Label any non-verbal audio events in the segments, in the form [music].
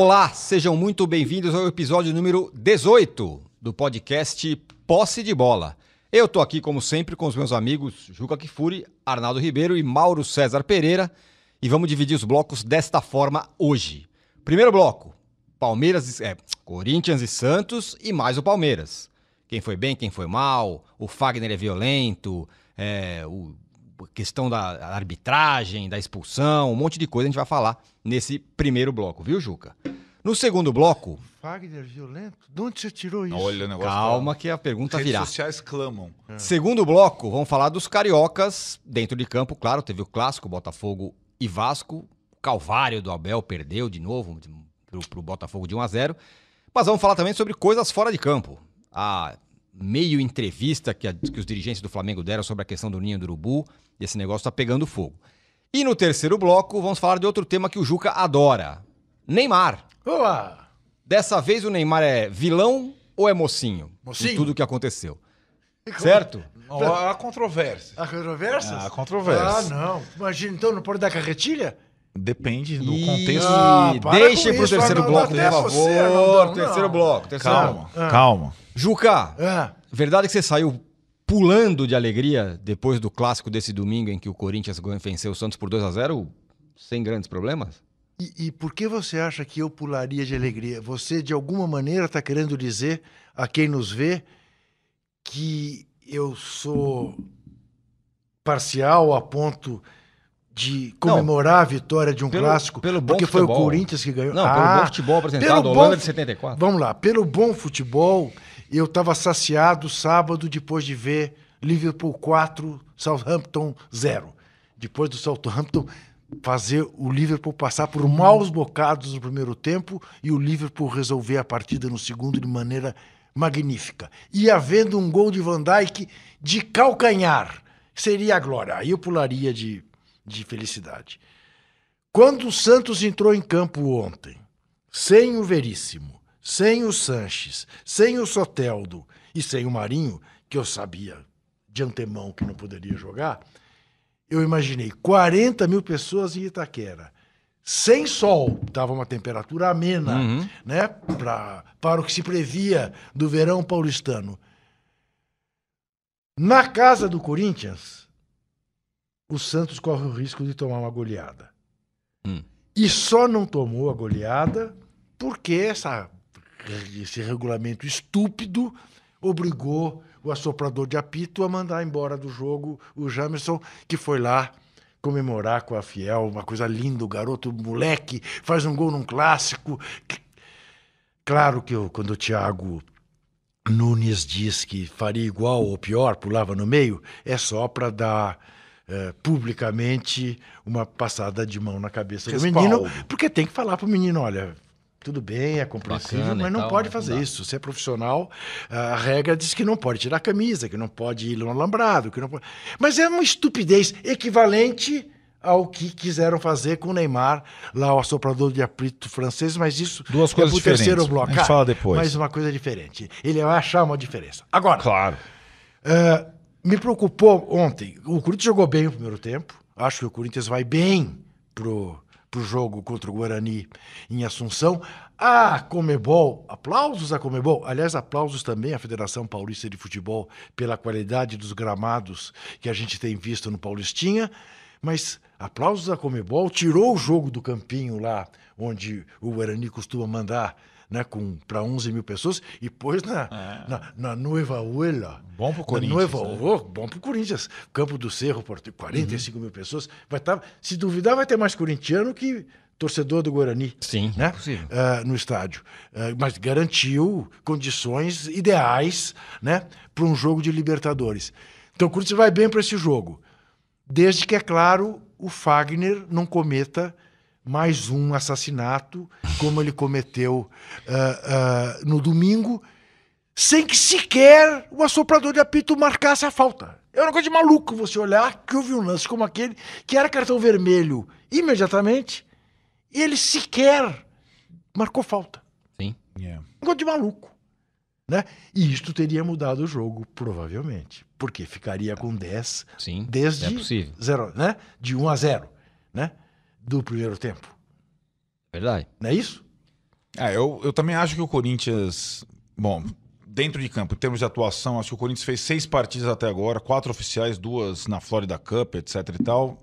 Olá, sejam muito bem-vindos ao episódio número 18 do podcast Posse de Bola. Eu tô aqui, como sempre, com os meus amigos Juca Kifuri, Arnaldo Ribeiro e Mauro César Pereira e vamos dividir os blocos desta forma hoje. Primeiro bloco, Palmeiras, é, Corinthians e Santos e mais o Palmeiras. Quem foi bem, quem foi mal, o Fagner é violento, é, o, questão da arbitragem, da expulsão, um monte de coisa a gente vai falar nesse primeiro bloco, viu, Juca? No segundo bloco. Fagner violento? De onde você tirou isso? Olha o negócio. Calma que a pergunta Redes virá. sociais clamam. Segundo bloco, vamos falar dos cariocas dentro de campo, claro, teve o clássico Botafogo e Vasco. O Calvário do Abel perdeu de novo pro, pro Botafogo de 1 a 0. Mas vamos falar também sobre coisas fora de campo. A meio entrevista que, a- que os dirigentes do Flamengo deram sobre a questão do ninho do urubu, e esse negócio tá pegando fogo. E no terceiro bloco, vamos falar de outro tema que o Juca adora. Neymar. Oa! Dessa vez o Neymar é vilão ou é mocinho? Mocinho. Em tudo que aconteceu. Certo? Há controvérsia. Há controvérsias? Há controvérsias. Ah, não. Imagina, então não pode dar carretilha? Depende do Ih, contexto. Ah, com pro isso, terceiro bloco, por favor. você, Arnaldão, terceiro não. bloco, terceiro bloco. Calma, calma. Juca, Ah, verdade que você saiu pulando de alegria depois do clássico desse domingo em que o Corinthians venceu o Santos por 2 a 0 sem grandes problemas? e, e por que você acha que eu pularia de alegria? Você, de alguma maneira, está querendo dizer a quem nos vê que eu sou parcial a ponto de comemorar a vitória de um Pelo- clássico pelo porque foi o. Corinthians que ganhou? Não, pelo Ah, bom futebol apresentado, pelo a bom Holanda de fu- 74. Vamos lá, pelo bom futebol, eu estava saciado sábado depois de ver Liverpool 4, Southampton 0. Depois do Southampton fazer o Liverpool passar por maus bocados no primeiro tempo e o Liverpool resolver a partida no segundo de maneira magnífica. E havendo um gol de Van Dijk de calcanhar, seria a glória. Aí eu pularia de, de felicidade. Quando o Santos entrou em campo ontem, sem o Veríssimo, sem o Sanches, sem o Soteldo e sem o Marinho, que eu sabia de antemão que não poderia jogar, eu imaginei 40 mil pessoas em Itaquera. Sem sol, estava uma temperatura amena, Uhum. né? Pra, para o que se previa do verão paulistano. Na casa do Corinthians, o Santos corre o risco de tomar uma goleada. Hum. E só não tomou a goleada porque essa, esse regulamento estúpido obrigou o assoprador de apito a mandar embora do jogo o Jamerson, que foi lá comemorar com a Fiel, uma coisa linda, o garoto moleque, faz um gol num clássico. Claro que eu, quando o Thiago Nunes diz que faria igual ou pior, pulava no meio, é só para dar eh, publicamente uma passada de mão na cabeça do Respaldo. menino, porque tem que falar pro menino, olha, tudo bem, é compreensível, Bacana mas não tal, pode mas fazer não isso. Você é profissional, a regra diz que não pode tirar a camisa, que não pode ir no alambrado, que não pode... Mas é uma estupidez equivalente ao que quiseram fazer com o Neymar, lá o assoprador de apito francês, mas isso Duas é coisas pro terceiro diferentes. bloco. A gente fala depois. Mas uma coisa diferente. Ele vai achar uma diferença. Agora, Claro. é, me preocupou ontem. O Corinthians jogou bem o primeiro tempo. Acho que o Corinthians vai bem pro, pro jogo contra o Guarani em Assunção. A Comebol, aplausos à Comebol. Aliás, aplausos também à Federação Paulista de Futebol pela qualidade dos gramados que a gente tem visto no Paulistinha. Mas aplausos à Comebol, tirou o jogo do campinho lá, onde o Guarani costuma mandar né, para 11 mil pessoas, e pôs na, na, na Nueva Uela. Bom pro Na Corinthians, Nueva, né? oh, bom pro Corinthians. Campo do Cerro, Porto- 45 mil pessoas. Vai tá, se duvidar, vai ter mais corintiano que torcedor do Guarani. Sim, né? é. Ah, no estádio. Ah, mas garantiu condições ideais né, para um jogo de Libertadores. Então o Corinthians vai bem para esse jogo. Desde que, é claro, o Fagner não cometa mais um assassinato, como ele cometeu ah, ah, no domingo, sem que sequer o assoprador de apito marcasse a falta. É uma coisa de maluco você olhar que houve um lance como aquele, que era cartão vermelho imediatamente, e ele sequer marcou falta. Sim. Yeah. Um coisa de maluco. Né? E isto teria mudado o jogo, provavelmente. Porque ficaria com 10 Sim. desde É possível. zero, né? de 1 a 0 né? Do primeiro tempo. Verdade. Não é isso? É, eu, eu também acho que o Corinthians. Bom, dentro de campo, em termos de atuação, acho que o Corinthians fez seis partidas até agora, quatro oficiais, duas na Florida Cup, etc e tal.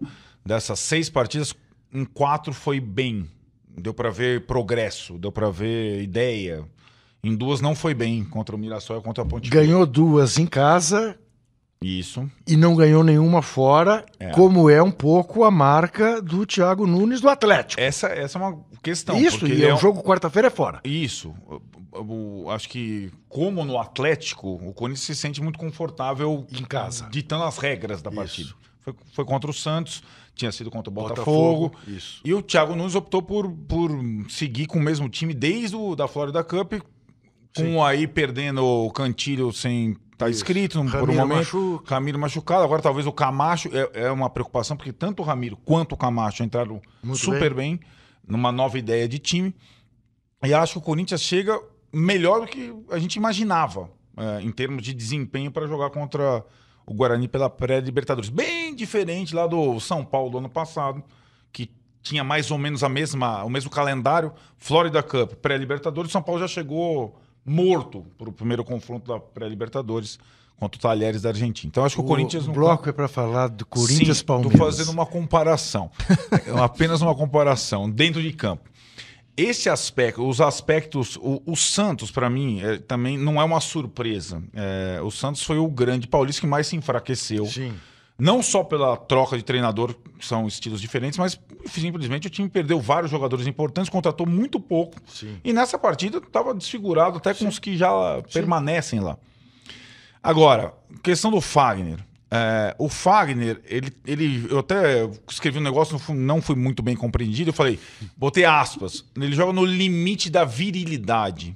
Dessas seis partidas, em quatro foi bem. Deu pra ver progresso, deu pra ver ideia. Em duas não foi bem, contra o Mirassol e contra a Ponte. Ganhou duas em casa Isso. e não ganhou nenhuma fora, É. como é um pouco a marca do Thiago Nunes do Atlético. Essa, essa é uma questão. Isso, e o é um- jogo quarta-feira é fora. Isso. O- o- acho que, como no Atlético, o Corinthians se sente muito confortável Em casa. ditando as regras da Isso. partida. Foi, foi contra o Santos, tinha sido contra o Botafogo. Isso. E o Thiago Nunes optou por, por seguir com o mesmo time desde o da Florida Cup, com aí perdendo o Cantilho sem estar inscrito por um Ramiro momento. machuca. Ramiro machucado. Agora talvez o Camacho é, é uma preocupação, porque tanto o Ramiro quanto o Camacho entraram Muito super bem. numa nova ideia de time. E acho que o Corinthians chega melhor do que a gente imaginava é, em termos de desempenho para jogar contra o Guarani pela pré-Libertadores. Bem diferente lá do São Paulo do ano passado, que tinha mais ou menos a mesma, o mesmo calendário. Florida Cup, pré-Libertadores. São Paulo já chegou morto para o primeiro confronto da pré-Libertadores contra o Talheres da Argentina. Então acho que o, Corinthians o não bloco é para falar do Corinthians Sim, Palmeiras. Estou fazendo uma comparação. É apenas uma comparação dentro de campo. Esse aspecto, os aspectos, o, o Santos, para mim, é, também não é uma surpresa. É, o Santos foi o grande paulista que mais se enfraqueceu. Sim. Não só pela troca de treinador, que são estilos diferentes, mas simplesmente o time perdeu vários jogadores importantes, contratou muito pouco. Sim. E nessa partida estava desfigurado até com os que já permanecem lá. Agora, questão do Fagner. É, o Fagner, ele, ele, eu até escrevi um negócio, não fui, não fui muito bem compreendido. Eu falei, botei aspas. Ele joga no limite da virilidade.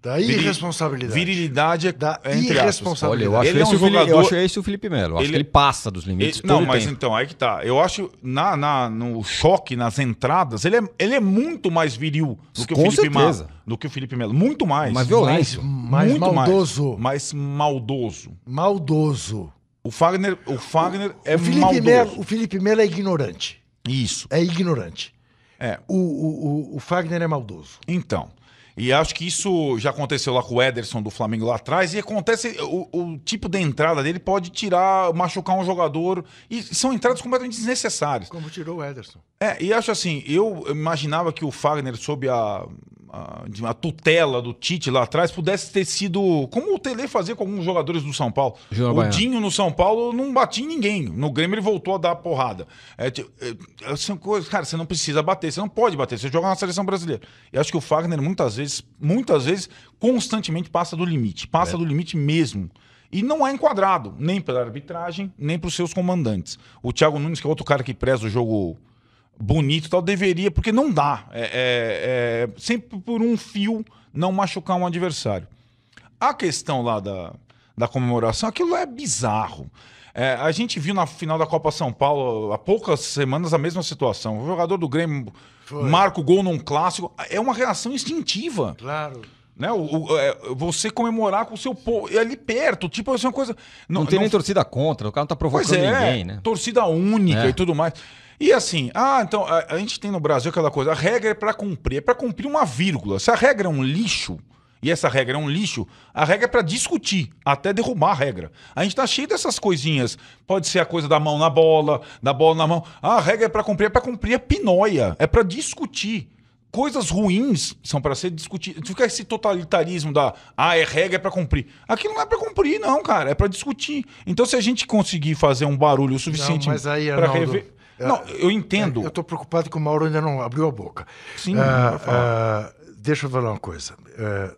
Da irresponsabilidade. Virilidade é, Da é irresponsabilidade. Olha, eu acho, Ele é esse um o Fili- eu jogador- acho esse o Felipe Melo. Eu acho Ele- que ele passa dos limites Ele- não, todo mas tempo. então, aí que tá. Eu acho, na, na, no choque, nas entradas, ele é, ele é muito mais viril do que o Com Felipe Melo. certeza. Do que o Felipe Melo. Muito mais. Mais violento. mais muito maldoso. Mais, mais maldoso. Maldoso. O Fagner, o Fagner é o, Felipe maldoso. Melo, o Felipe Melo é ignorante. Isso. É ignorante. É. O, o, o, o Fagner é maldoso. Então. E acho que isso já aconteceu lá com o Ederson do Flamengo lá atrás. E acontece. O, o tipo de entrada dele pode tirar, machucar um jogador. E são entradas completamente desnecessárias. Como tirou o Ederson. É, e acho assim, eu imaginava que o Fagner, sob a, a, tutela do Tite lá atrás, pudesse ter sido. Como o Tele fazia com alguns jogadores do São Paulo. O Baiano. Dinho no São Paulo não batia em ninguém. No Grêmio ele voltou a dar porrada. É, é, coisas, cara, você não precisa bater, você não pode bater, você joga na seleção brasileira. E acho que o Fagner muitas vezes, muitas vezes, constantemente passa do limite. Passa É. do limite mesmo. E não é enquadrado, nem pela arbitragem, nem pelos seus comandantes. O Thiago Nunes, que é outro cara que preza o jogo bonito e tal, deveria, porque não dá. É, é- é sempre por um fio não machucar um adversário. A questão lá da, da comemoração, aquilo é bizarro. É, a gente viu na final da Copa São Paulo, há poucas semanas, a mesma situação. O jogador do Grêmio Foi. marca o gol num clássico. É uma reação instintiva. Claro. Né? O, o- é, você comemorar com o seu povo. E ali perto, tipo, assim, uma coisa. Não, tem nem torcida contra, o cara não tá Pois provocando é, ninguém, né? torcida única É. e tudo mais. E assim, ah, então, a, a gente tem no Brasil aquela coisa, a regra é pra cumprir, é pra cumprir uma vírgula. Se a regra é um lixo, e essa regra é um lixo, a regra é pra discutir, até derrubar a regra. A gente tá cheio dessas coisinhas. Pode ser a coisa da mão na bola, da bola na mão. Ah, a regra é pra cumprir, é pra cumprir a pinóia, é pra discutir. Coisas ruins são pra ser discutidas. Fica esse totalitarismo da, ah, é regra é pra cumprir. Aquilo não é pra cumprir, não, cara, é pra discutir. Então, se a gente conseguir fazer um barulho o suficiente Arnaldo, rever. É- Não, eu entendo. Eu estou preocupado que o Mauro ainda não abriu a boca. Sim, Ah, falar. ah, deixa eu falar uma coisa. Ah,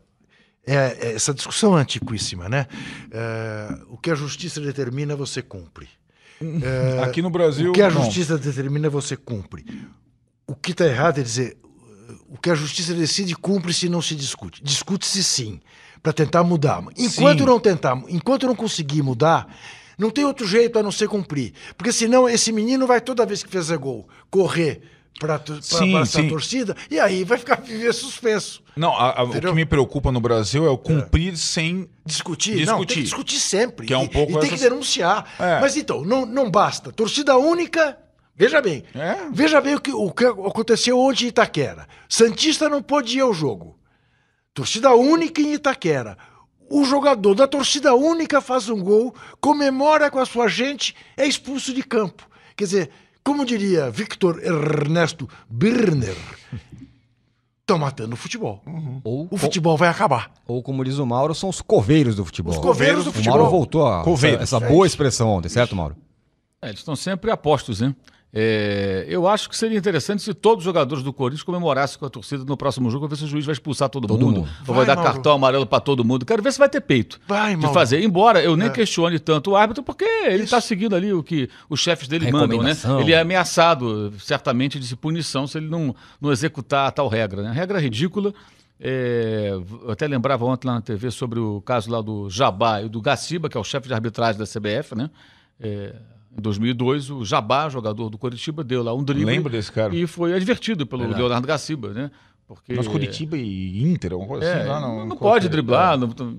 é, é essa discussão é antiquíssima, né? Ah, o que a justiça determina, você cumpre. Aqui no Brasil. o que a não. justiça determina, você cumpre. O que está errado é dizer o que a justiça decide cumpre-se e não se discute. Discute-se sim, para tentar mudar. Enquanto Sim. não tentar, enquanto não conseguir mudar, não tem outro jeito a não ser cumprir. Porque senão esse menino vai toda vez que fizer gol correr para Sim, a sim. torcida e aí vai ficar [laughs] viver suspenso. Não, a- a- o que me preocupa no Brasil é o cumprir sem. Discutir? Não, Discutir. tem que discutir sempre. Que é um E- pouco e tem que denunciar. É. Mas então, não, não basta. Torcida única, veja bem. É. Veja bem o que, o que aconteceu ontem em Itaquera. Santista não pôde ir ao jogo. Torcida única em Itaquera. O jogador da torcida única faz um gol, comemora com a sua gente, é expulso de campo. Quer dizer, como diria Victor Ernesto Birner, estão matando o futebol. Ou, O futebol vai acabar. ou, como diz o Mauro, são os coveiros do futebol. Os coveiros do O futebol. Mauro voltou a essa, essa boa expressão ontem, certo, Mauro? É, eles estão sempre apostos, né? É, eu acho que seria interessante se todos os jogadores do Corinthians comemorassem com a torcida no próximo jogo, pra ver se o juiz vai expulsar todo, Todo mundo, mundo. ou vai, Vai, dar Mauro. cartão amarelo para todo mundo. Quero ver se vai ter peito Vai, de Mauro. fazer. Embora eu nem É. questione tanto o árbitro, porque ele está seguindo ali o que os chefes dele mandam, né? Ele é ameaçado, certamente, de punição se ele não, não executar a tal regra. Né? A regra é ridícula. É, eu até lembrava ontem lá na TV sobre o caso lá do Jabá e do Gaciba, que é o chefe de arbitragem da CBF, né? É, em 2002, o Jabá, jogador do Curitiba, deu lá um drible. Lembro desse cara. E foi advertido pelo Verdade. Leonardo Gaciba, né? Porque, Nós Curitiba e Inter, alguma coisa é, assim. lá não, no- pode driblar, não- não-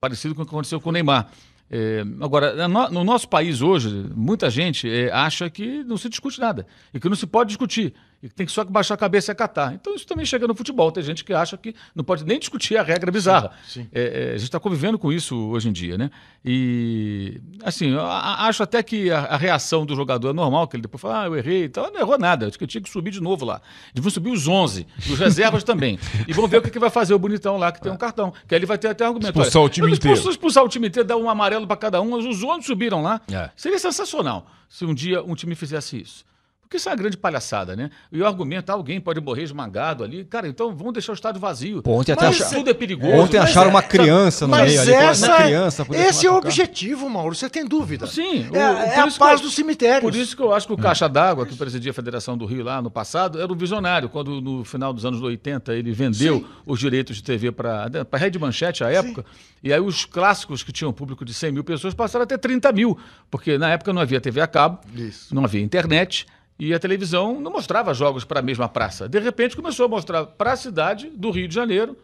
parecido com o que aconteceu com o Neymar. É, agora, no, no nosso país hoje, muita gente é, acha que não se discute nada e que não se pode discutir e tem que só baixar a cabeça e acatar. Então isso também chega no futebol. Tem gente que acha que não pode nem discutir a regra bizarra. sim. É, é, a gente está convivendo com isso hoje em dia, né? E assim, acho até que a, a reação do jogador é normal, que ele depois fala, ah, eu errei e tal. Não errou nada, acho que eu tinha que subir de novo lá. Deviam subir os 11, e os reservas também. E vamos ver o que, que vai fazer o bonitão lá, que tem um cartão. Que aí ele vai ter até argumento. Expulsar o time eu inteiro. expulsar o time inteiro, dar um amarelo para cada um, os 11 subiram lá. É. Seria sensacional se um dia um time fizesse isso. Porque isso é uma grande palhaçada, né? E o argumento, ah, alguém pode morrer esmagado ali. Cara, então vamos deixar o estádio vazio. Pô, ontem até Mas acha- tudo é perigoso. Ontem Mas acharam é- uma criança no Mas meio ali. essa uma é- criança esse é o objetivo, Mauro. Você tem dúvida? Sim, o- É, é a paz eu- dos cemitérios. Por isso que eu acho que o Caixa d'Água, que presidia a Federação do Rio lá no passado, era um visionário. Quando no final dos anos 80 ele vendeu os direitos de TV para a Rede Manchete à época, e aí os clássicos que tinham público de 100 mil pessoas passaram a ter 30 mil, porque na época não havia TV a cabo, Isso. não havia internet. E a televisão não mostrava jogos para a mesma praça. De repente começou a mostrar para a cidade do Rio de Janeiro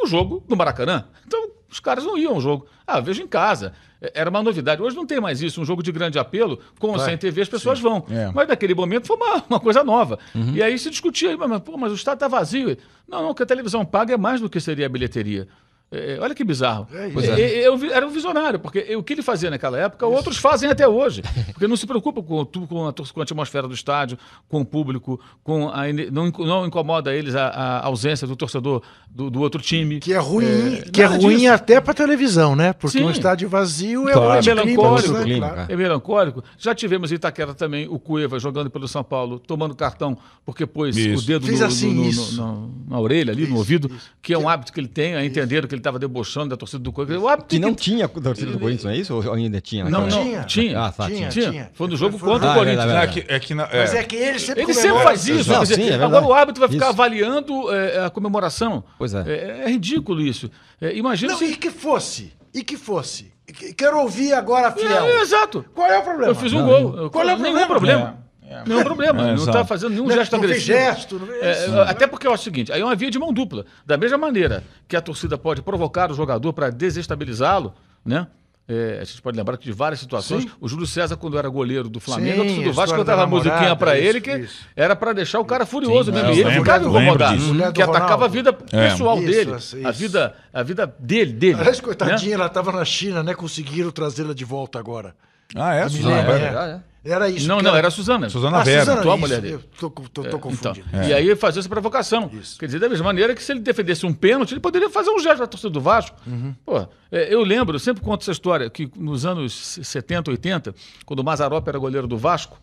o jogo do Maracanã. Então, os caras não iam ao jogo. Ah, vejo em casa. É- Era uma novidade. Hoje não tem mais isso. Um jogo de grande apelo, com ou Vai. sem TV, as pessoas vão. É. Mas naquele momento foi uma, uma coisa nova. E aí se discutia, mas, pô, mas o estado está vazio. Não, não, o que a televisão paga é mais do que seria a bilheteria. É, olha que bizarro. É isso. É. É, eu vi- era um visionário, porque o que ele fazia naquela época, outros fazem até hoje. Porque não se preocupa com, com, a, com a atmosfera do estádio, com o público, com a, não, não incomoda eles a, a ausência do torcedor do, do outro time. Que é ruim, que é ruim disso. até para televisão, né? Porque Sim. um estádio vazio é Claro. É melancólico. né? Claro. É melancólico. Já tivemos em Itaquera também o Cueva jogando pelo São Paulo, tomando cartão, porque pôs Isso. o dedo Fiz no- assim, no- no- isso. no- na orelha, ali, no Isso, ouvido, isso. que é um hábito que ele tem, a entenderam que ele estava debochando da torcida do hábito Que tem não tinha torcida do Corinthians, não é isso? Ou ainda tinha? Não, não? Tinha. tinha. Ah, tá, Tinha, tinha. tinha. Foi no jogo Foi- contra Ah, o é Corinthians. verdade, É que, é que na- é. Mas é que ele sempre Ele sempre faz isso. Não, dizer, sim, é agora o árbitro vai ficar Isso. avaliando é, a comemoração. Pois é. É, é ridículo isso. É, imagina Não, se. e que fosse? E que fosse? Que- Quero ouvir agora, Fiel. É, exato. Qual é o problema? Eu fiz um Não, gol. Qual é o nenhum problema? Problema. Nenhum problema. É, não está fazendo nenhum Não, gesto não agressivo. gesto, não É, isso. até porque é o seguinte, aí é uma via de mão dupla. Da mesma maneira que a torcida pode provocar o jogador para desestabilizá-lo, né? É, a gente pode lembrar que de várias situações, Sim. o Júlio César, quando era goleiro do Flamengo, Sim, do Vasco cantava a musiquinha para isso, ele que isso. era para deixar o cara furioso Sim, mesmo. E ele lembro, ficava incomodado, que atacava a vida pessoal Isso, dele, isso, a vida, a vida dele, dele. Aliás, né? coitadinha, ela estava na China, né? Conseguiram trazê-la de volta agora. Ah, é? A Suzana Milena, Vera. é. Ah, é. Era isso. Não, não, era a Suzana. Suzana Ah, Vera. Suzana, atual isso, mulher dele. eu Tô, tô, tô Então, confundindo. E aí fazer essa provocação. Isso. Quer dizer, da mesma maneira que se ele defendesse um pênalti, ele poderia fazer um gesto na torcida do Vasco. Uhum. Pô, é, eu lembro, eu sempre conto essa história, que nos anos 70, 80, quando o Mazarop era goleiro do Vasco,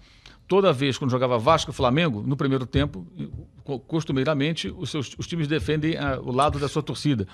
toda vez quando jogava Vasco e Flamengo, no primeiro tempo, co- costumeiramente, os, seus, os times defendem ah, o lado da sua torcida.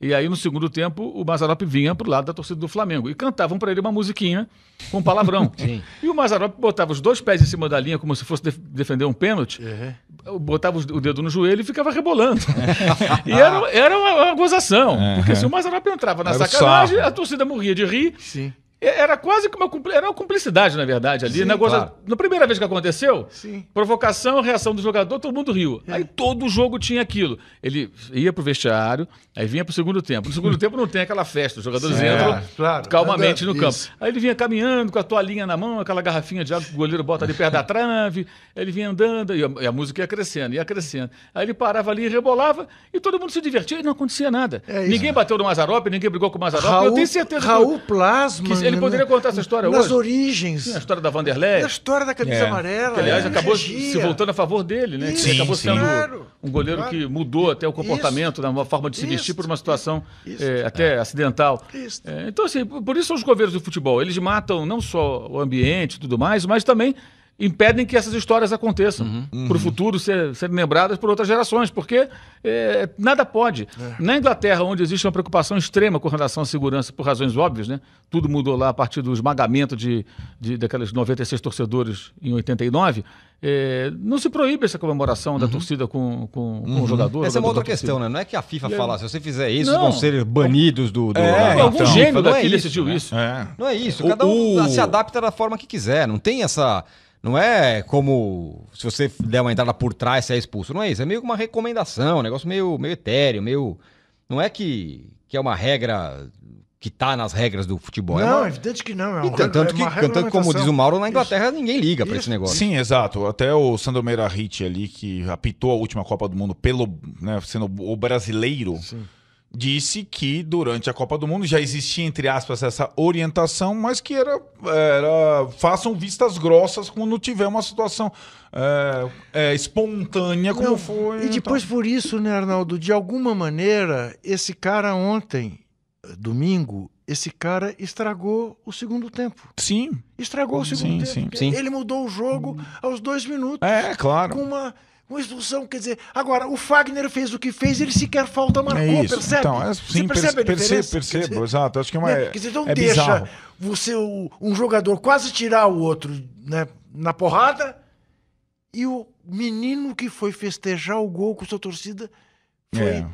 E aí, no segundo tempo, o Mazarop vinha pro lado da torcida do Flamengo. E cantavam para ele uma musiquinha com palavrão. [laughs] E o Mazarop botava os dois pés em cima da linha, como se fosse def- defender um pênalti Uhum. botava o dedo no joelho e ficava rebolando. [laughs] e era, era uma, uma gozação. Porque se o Mazarop entrava na Era sacanagem, a torcida morria de rir. Sim. Era quase que uma, era uma cumplicidade, na verdade, ali. Sim, Negócio- claro. Na primeira vez que aconteceu, Sim. provocação, reação do jogador, todo mundo riu. É. Aí todo jogo tinha aquilo. Ele ia pro vestiário, aí vinha pro segundo tempo. No segundo tempo não tem aquela festa, os jogadores Sim, entram é, claro. calmamente no Andando, campo. isso. Aí ele vinha caminhando com a toalhinha na mão, aquela garrafinha de água que o goleiro bota ali perto da [laughs] trave. Ele vinha andando e a, e a música ia crescendo, ia crescendo. Aí ele parava ali, rebolava e todo mundo se divertia e não acontecia nada. É ninguém bateu no Mazarop, ninguém brigou com o Mazarop. eu tenho certeza que- Raul Plasma. que ele poderia contar essa história nas hoje. origens. Sim, a história da Vanderlei. A história da camisa É. amarela. Que, aliás, é, acabou regia. se voltando a favor dele, né? Isso, ele acabou sim, sendo claro. um goleiro Claro. que mudou até o comportamento, Isso. uma forma de se vestir Isso. por uma situação eh, até acidental. Eh, então, assim, por por isso são os governos do futebol. Eles matam não só o ambiente e tudo mais, mas também impedem que essas histórias aconteçam para o futuro ser, serem lembradas por outras gerações, porque eh, nada pode. Na Inglaterra, onde existe uma preocupação extrema com relação à segurança, por razões óbvias, né? tudo mudou lá a partir do esmagamento de, de, daqueles 96 torcedores em 89, eh, não se proíbe essa comemoração da torcida com, com, com o jogador. Essa é uma outra questão, né? Não é que a FIFA aí- fala, se você fizer isso, Não. vão ser banidos do. do É, Algum então. gênio não é daqui isso, decidiu né? isso. É. Não é isso. O- Cada um o- se adapta da forma que quiser. Não tem essa. Não é como se você der uma entrada por trás, você é expulso. Não é isso. É meio que uma recomendação, um negócio meio, meio etéreo, meio. Não é que, que é uma regra que tá nas regras do futebol. é Não, uma... é evidente que não. É E uma, tanto, é que, uma tanto que, como diz o Mauro, na Isso. Inglaterra ninguém liga pra Isso. esse negócio. Sim, exato. Até o Sandro Meirahit ali, que apitou a última Copa do Mundo pelo, né, sendo o brasileiro, disse que durante a Copa do Mundo já existia, entre aspas, essa orientação, mas que era, era façam vistas grossas quando tiver uma situação é, é, espontânea, como Não, foi. E depois por isso, né, Arnaldo, de alguma maneira, esse cara ontem, domingo, esse cara estragou o segundo tempo. então, sim, Estragou o Sim, segundo tempo. sim, sim. Ele mudou o jogo aos dois minutos. é claro. Com uma, uma expulsão, quer dizer, agora o Fagner fez o que fez, ele sequer falta marcou, É isso. percebe? Então, é, Você sim, percebe a perce- diferença? percebo, percebo, dizer, exato. Acho que é uma. né? Quer dizer, não é deixa bizarro. você, um jogador quase tirar o outro né, na porrada e o menino que foi festejar o gol com sua torcida foi É.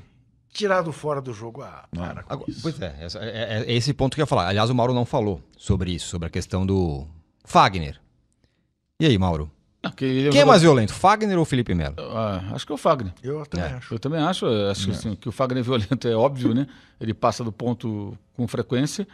tirado fora do jogo. Ah, para com Agora, isso. pois é, essa- é, é esse ponto que eu ia falar. Aliás, o Mauro não falou sobre isso, sobre a questão do Fagner. E aí, Mauro? Não, que ele Quem é mais violento, Fagner ou Felipe Melo? Ah, acho que é o Fagner. Eu também É. acho. Eu também acho, eu acho que, assim, que o Fagner violento é óbvio, né? Ele passa do ponto com frequência.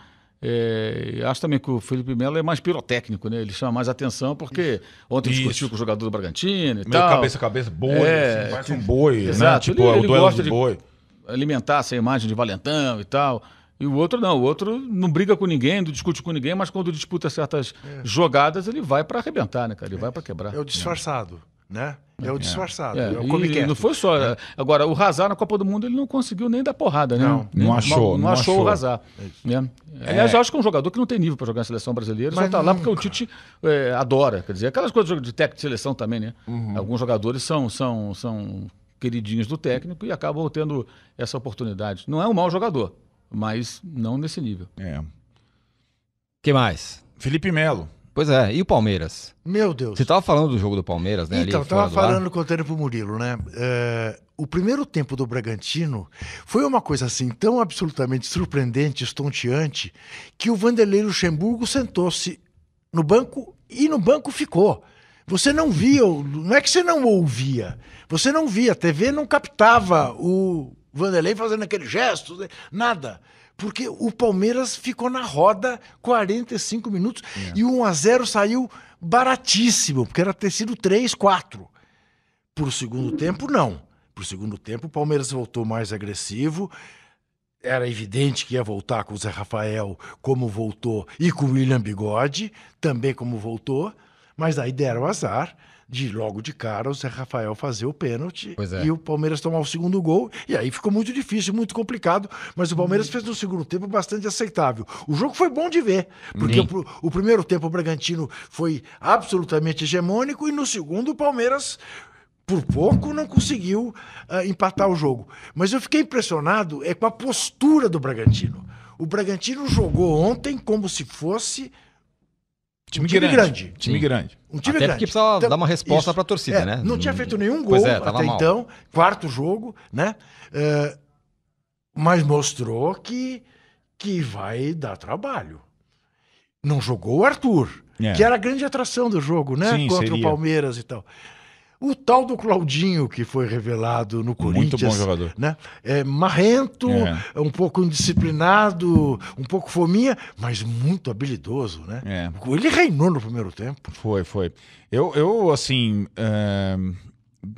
É, acho também que o Felipe Melo é mais pirotécnico, né? Ele chama mais atenção porque ontem Isso. discutiu com o jogador do Bragantino e Meio tal. cabeça a cabeça, boi, É, assim, parece um boi, né? Exato. Tipo, Ele- é o ele duelo gosta de de- boi. alimentar essa imagem de valentão e tal. E o outro não, o outro não briga com ninguém, não discute com ninguém, mas quando disputa certas jogadas, ele vai para arrebentar, né, cara? Ele vai para quebrar. É o disfarçado, né? É o disfarçado. É, É, o e quieto. não foi só. Agora, o Hazard na Copa do Mundo ele não conseguiu nem dar porrada, né? Não, Nem- não achou, Não, não achou, achou. o Hazard. Né? Aliás, eu acho que é um jogador que não tem nível para jogar na seleção brasileira, só Mas tá lá porque o. Tite é, adora. Quer dizer, aquelas coisas de técnico de seleção também, né? Uhum. Alguns jogadores são, são, são queridinhos do técnico e acabam tendo essa oportunidade. Não é um mau jogador, mas não nesse nível. É. que mais? Felipe Melo. Pois é, e o Palmeiras? Meu Deus. Você tava falando do jogo do Palmeiras, né? Então, ali tava fora do ar? falando, contando pro Murilo, né? É, o primeiro tempo do Bragantino foi uma coisa assim tão absolutamente surpreendente, estonteante, que o Vanderlei Luxemburgo sentou-se no banco e no banco ficou. Você não via, o- não é que você não ouvia, você não via, a TV não captava o Vanderlei fazendo aquele gesto, né? nada. Porque o Palmeiras ficou na roda 45 minutos e o 1 a 0 saiu baratíssimo, porque era ter sido 3, 4. Pro segundo tempo, não. Pro segundo tempo, o Palmeiras voltou mais agressivo. Era evidente que ia voltar com o Zé Rafael, como voltou, e com o William Bigode, também como voltou. Mas aí deram azar de logo de cara o Zé Rafael fazer o pênalti é. e o Palmeiras tomar o segundo gol. E aí ficou muito difícil, muito complicado. Mas o Palmeiras fez no segundo tempo bastante aceitável. O jogo foi bom de ver, porque o, o primeiro tempo o Bragantino foi absolutamente hegemônico e no segundo o Palmeiras por pouco não conseguiu ah, empatar o jogo. Mas eu fiquei impressionado é com a postura do Bragantino. O Bragantino jogou ontem como se fosse Time, Um time grande. grande. Time Sim. grande. um time Até grande. porque precisava Então, dar uma resposta isso. pra torcida, É, né? Não tinha feito nenhum gol é, até mal. então, quarto jogo, né? É, mas mostrou que, que vai dar trabalho. não jogou o Arthur, É. que era a grande atração do jogo, né? Sim, Contra o seria. Palmeiras e tal. O tal do Claudinho, que foi revelado no Corinthians. bom jogador. Né? É marrento, É. é um pouco indisciplinado, um pouco fominha, mas muito habilidoso, né? É. Ele reinou no primeiro tempo. Foi, foi. Eu, eu assim, é,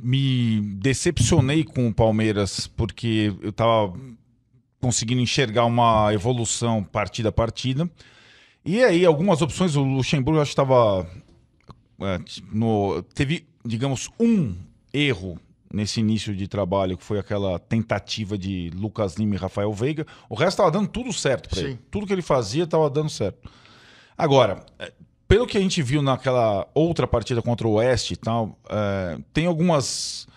me decepcionei com o Palmeiras porque eu tava conseguindo enxergar uma evolução partida a partida. E aí, algumas opções, o Luxemburgo acho que estava. no, teve, digamos, um erro nesse início de trabalho, que foi aquela tentativa de Lucas Lima e Rafael Veiga. O resto estava dando tudo certo para ele. Tudo que ele fazia estava dando certo. Agora, eh, pelo que a gente viu naquela outra partida contra o Oeste e tal, eh, tem algumas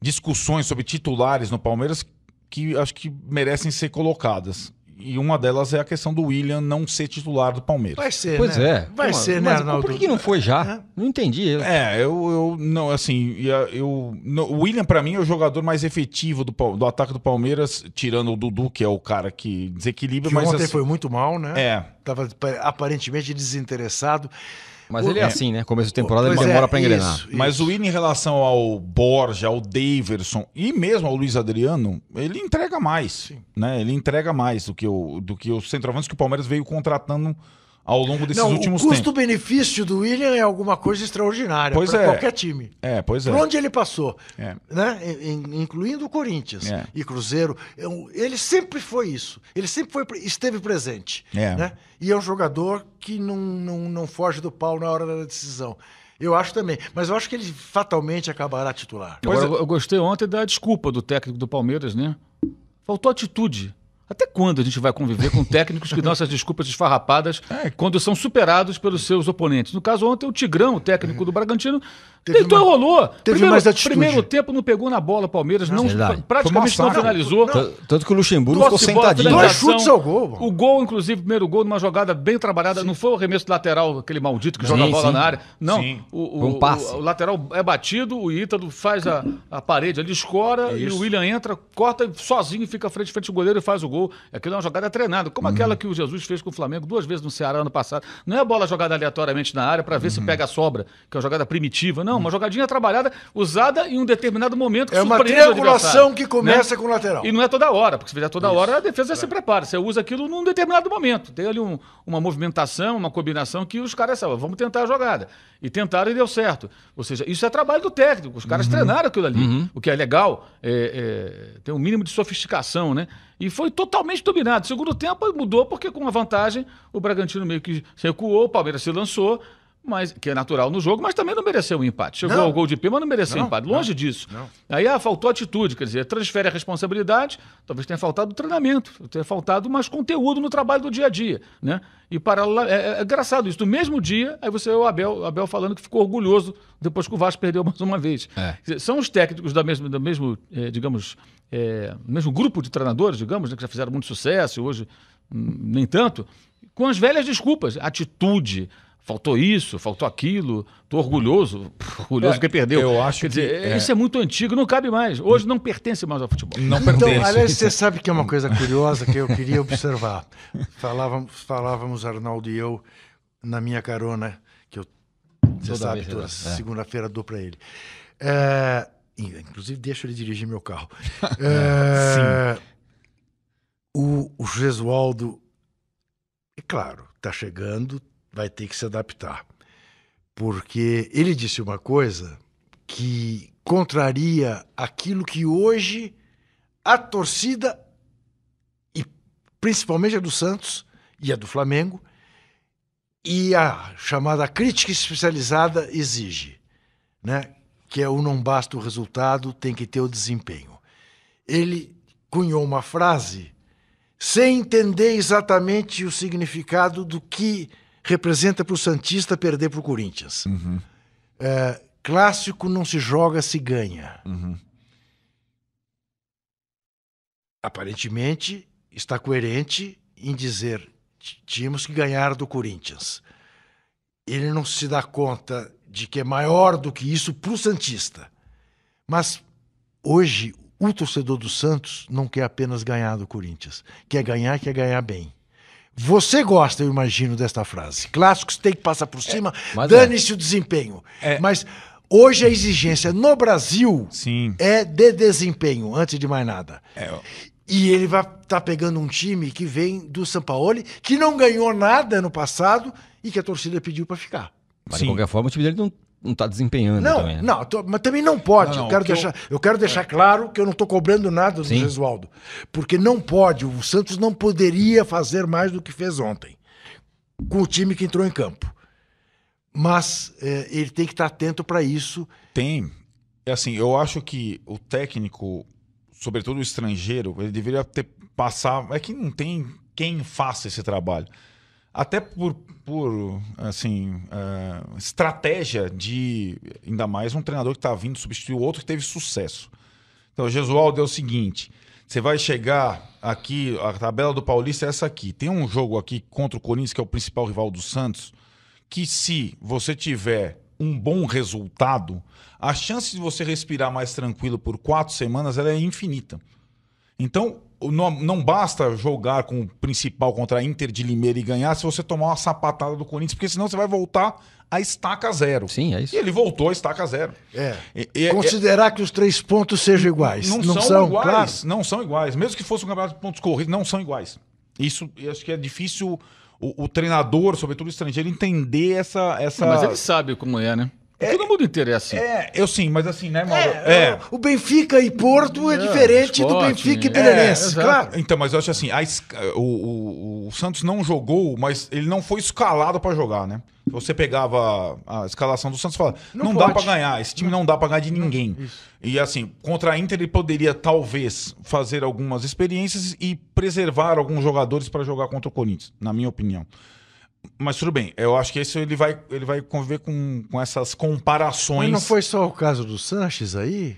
discussões sobre titulares no Palmeiras que acho que merecem ser colocadas. E uma delas é a questão do William não ser titular do Palmeiras. Vai ser, Pois né? é. Vai Pô, ser, né, mas Arnaldo? Por que não foi já? Não entendi. Eu- É, eu, eu não, assim, eu, no- o William pra mim é o jogador mais efetivo do, do ataque do Palmeiras, tirando o Dudu, que é o cara que desequilibra, Que mas ontem assim, foi muito mal, né? é, Tava pa- aparentemente desinteressado. Mas ele é É. assim, né? Começo de temporada ele é, demora pra engrenar. isso, Mas isso. o William em relação ao Borja, ao Daverson e mesmo ao Luiz Adriano, ele entrega mais, né? Ele entrega mais do que o do que os centroavantes que o Palmeiras veio contratando ao longo desses Não, últimos o tempos. custo-benefício do William é alguma coisa extraordinária Pois para é. qualquer time. É, pois é. Por onde ele passou, É. né? In- in- incluindo o Corinthians É. e Cruzeiro, é ele sempre foi isso. Ele sempre foi, esteve presente. É. Né? E é um jogador que não, não, não foge do pau na hora da decisão. Eu acho também. Mas eu acho que ele fatalmente acabará titular. Agora, é. eu gostei ontem da desculpa do técnico do Palmeiras, né? Faltou atitude. Até quando a gente vai conviver com [laughs] técnicos que dão essas desculpas esfarrapadas É. quando são superados pelos seus oponentes? No caso, ontem, o Tigrão, o técnico do Bragantino, Teve deitou e uma- rolou. teve primeiro, mais atitude. primeiro tempo não pegou na bola o Palmeiras, não, verdade. praticamente não finalizou. T- Tanto que o Luxemburgo Posse ficou sentadinho. Dois chutes ao gol, bom. O gol, inclusive, primeiro gol, numa jogada bem trabalhada. Não foi o arremesso lateral, aquele maldito que Sim, joga a bola sim. na área. Não. Sim. O, o- um passe. o- o lateral é batido, o Ítalo faz a, a parede ali, escora, e o William entra, corta sozinho, fica frente, frente ao goleiro e faz o gol. Aquilo é uma jogada treinada, como aquela que o Jesus fez com o Flamengo duas vezes no Ceará ano passado. Não é a bola jogada aleatoriamente na área para ver se pega a sobra, que é uma jogada primitiva. Não, uma jogadinha trabalhada, usada em um determinado momento. que É uma triangulação que começa né? com o lateral. E não é toda hora, porque se fizer toda hora, a defesa se prepara. Você usa aquilo num determinado momento. Tem ali um- uma movimentação, uma combinação que os caras sabem, vamos tentar a jogada. E tentaram e deu certo. Ou seja, isso é trabalho do técnico. Os caras treinaram aquilo ali. O que é legal, é, é, tem um mínimo de sofisticação, né? E foi totalmente dominado. Segundo tempo mudou porque com a vantagem o Bragantino meio que recuou, o Palmeiras se lançou. Mas, que é natural no jogo, mas também não mereceu o empate. Chegou Não. ao gol de pé, mas não mereceu Não, empate. Longe disso. não. Aí ah, faltou atitude, quer dizer, transfere a responsabilidade, talvez tenha faltado treinamento, tenha faltado mais conteúdo no trabalho do dia a dia, né? E paralela, é, é- é engraçado isso. No mesmo dia, aí você vê o Abel, Abel falando que ficou orgulhoso depois que o Vasco perdeu mais uma vez. É. Dizer, São os técnicos da mesma, do mesmo, eh, digamos, eh, mesmo grupo de treinadores, digamos, né, que já fizeram muito sucesso, hoje hum, nem tanto, com as velhas desculpas, atitude. Faltou isso, faltou aquilo, tô orgulhoso, orgulhoso É, que perdeu. eu acho Quer dizer, que, é- isso é muito antigo, não cabe mais. Hoje não pertence mais ao futebol. Não Então, pertence. aliás, você sabe que é uma [laughs] coisa curiosa que eu queria observar. Falávamos, falávamos Arnaldo e eu, na minha carona, que eu, você Toda sabe, toda é. segunda-feira dou para ele. É, inclusive, deixo ele dirigir meu carro. [laughs] É, o, o Gesualdo, é claro, está chegando, vai ter que se adaptar. Porque ele disse uma coisa que contraria aquilo que hoje a torcida, e principalmente a do Santos e a do Flamengo, e a chamada crítica especializada exige, né? que é o não basta o resultado, tem que ter o desempenho. Ele cunhou uma frase sem entender exatamente o significado do que representa para o Santista perder para o Corinthians. É, clássico não se joga, se ganha. Aparentemente, está coerente em dizer "T- tínhamos que ganhar do Corinthians. Ele não se dá conta de que é maior do que isso para o Santista. Mas hoje, o torcedor do Santos não quer apenas ganhar do Corinthians. Quer ganhar, quer ganhar bem. Você gosta, eu imagino, desta frase. Clássicos tem que passar por cima, mas dane-se o desempenho. É. Mas hoje a exigência no Brasil Sim. é de desempenho, antes de mais nada. É, E ele vai estar pegando um time que vem do Sampaoli, que não ganhou nada no passado e que a torcida pediu para ficar. Mas Sim. de qualquer forma, o time dele não, não tá desempenhando Não, também. né? não, tô- mas também não pode. Não, não, eu, quero que eu- deixar, eu... quero deixar claro que eu não estou cobrando nada do Sim. Gesualdo. Porque não pode. O Santos não poderia fazer mais do que fez ontem. Com o time que entrou em campo. Mas é, ele tem que estar atento para isso. Tem. É assim, eu acho que o técnico, sobretudo o estrangeiro, ele deveria ter passar. É que não tem quem faça esse trabalho. Até por, por assim, é, estratégia de. Ainda mais um treinador que está vindo substituir o outro que teve sucesso. Então, o Gesualdo é o seguinte: você vai chegar aqui, a tabela do Paulista é essa aqui. Tem um jogo aqui contra o Corinthians, que é o principal rival do Santos, que se você tiver um bom resultado, a chance de você respirar mais tranquilo por quatro semanas é infinita. Então, não, não basta jogar com o principal contra a Inter de Limeira e ganhar se você tomar uma sapatada do Corinthians, porque senão você vai voltar a estaca zero. Sim, é isso. E ele voltou a estaca zero. É. E- e- Considerar que os três pontos sejam iguais. não, são, iguais. claro. Não são iguais. Mesmo que fosse um campeonato de pontos corridos, não são iguais. Isso eu acho que é difícil o, o treinador, sobretudo o estrangeiro, entender essa. essa... Mas ele sabe como é, né? Todo mundo inteiro é assim. É, eu sim, mas assim, né, Mauro? É, O Benfica e Porto é, diferente do Benfica e é, Belenense, claro. Então, mas eu acho assim, a o, o- o Santos não jogou, mas ele não foi escalado pra jogar, né? Você pegava a escalação do Santos e falava, não, Não dá pra ganhar, esse time não dá pra ganhar de ninguém. E assim, contra a Inter ele poderia talvez fazer algumas experiências e preservar alguns jogadores pra jogar contra o Corinthians, na minha opinião. Mas tudo bem, eu acho que isso ele vai, ele vai conviver com, com essas comparações. Mas não foi só o caso do Sanches aí?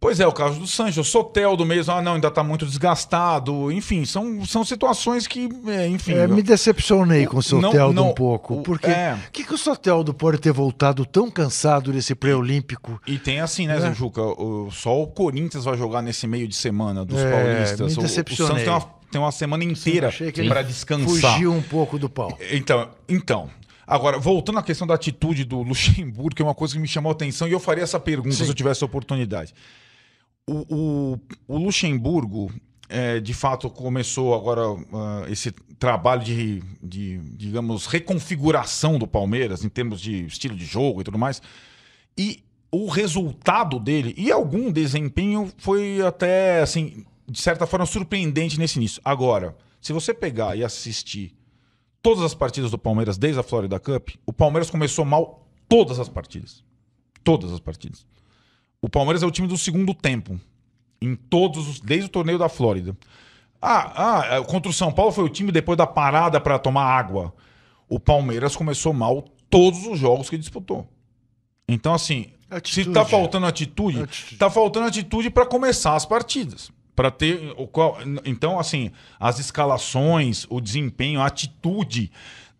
Pois é, o caso do Sancho, o Soteldo mesmo, ah, não, ainda tá muito desgastado. Enfim, são, são situações que, é, enfim. É, me decepcionei com o Não- Soteldo não, um pouco. o- Porque é. o que, que o Soteldo pode ter voltado tão cansado desse pré-olímpico? E tem assim, né, Zé É. Juca? O, só o Corinthians vai jogar nesse meio de semana dos É, paulistas. me O- o, decepcionei. Santos tem uma, tem uma semana inteira para descansar. Fugiu um pouco do pau. Então, então. Agora, voltando à questão da atitude do Luxemburgo, que é uma coisa que me chamou a atenção, e eu faria essa pergunta Sim. se eu tivesse a oportunidade. O, o, o Luxemburgo, é, de fato, começou agora ah, esse trabalho de, de, digamos, reconfiguração do Palmeiras, em termos de estilo de jogo e tudo mais. E o resultado dele, e algum desempenho, foi até, assim, de certa forma, surpreendente nesse início. Agora, se você pegar e assistir todas as partidas do Palmeiras desde a Florida Cup, o Palmeiras começou mal todas as partidas. Todas as partidas. O Palmeiras é o time do segundo tempo. Em todos os. Desde o torneio da Flórida. Ah, ah, contra o São Paulo foi o time depois da parada para tomar água. O Palmeiras começou mal todos os jogos que disputou. Então, assim, Atitude. se tá faltando atitude, Atitude. tá faltando atitude para começar as partidas. Para ter o qual, então assim, as escalações, o desempenho, a atitude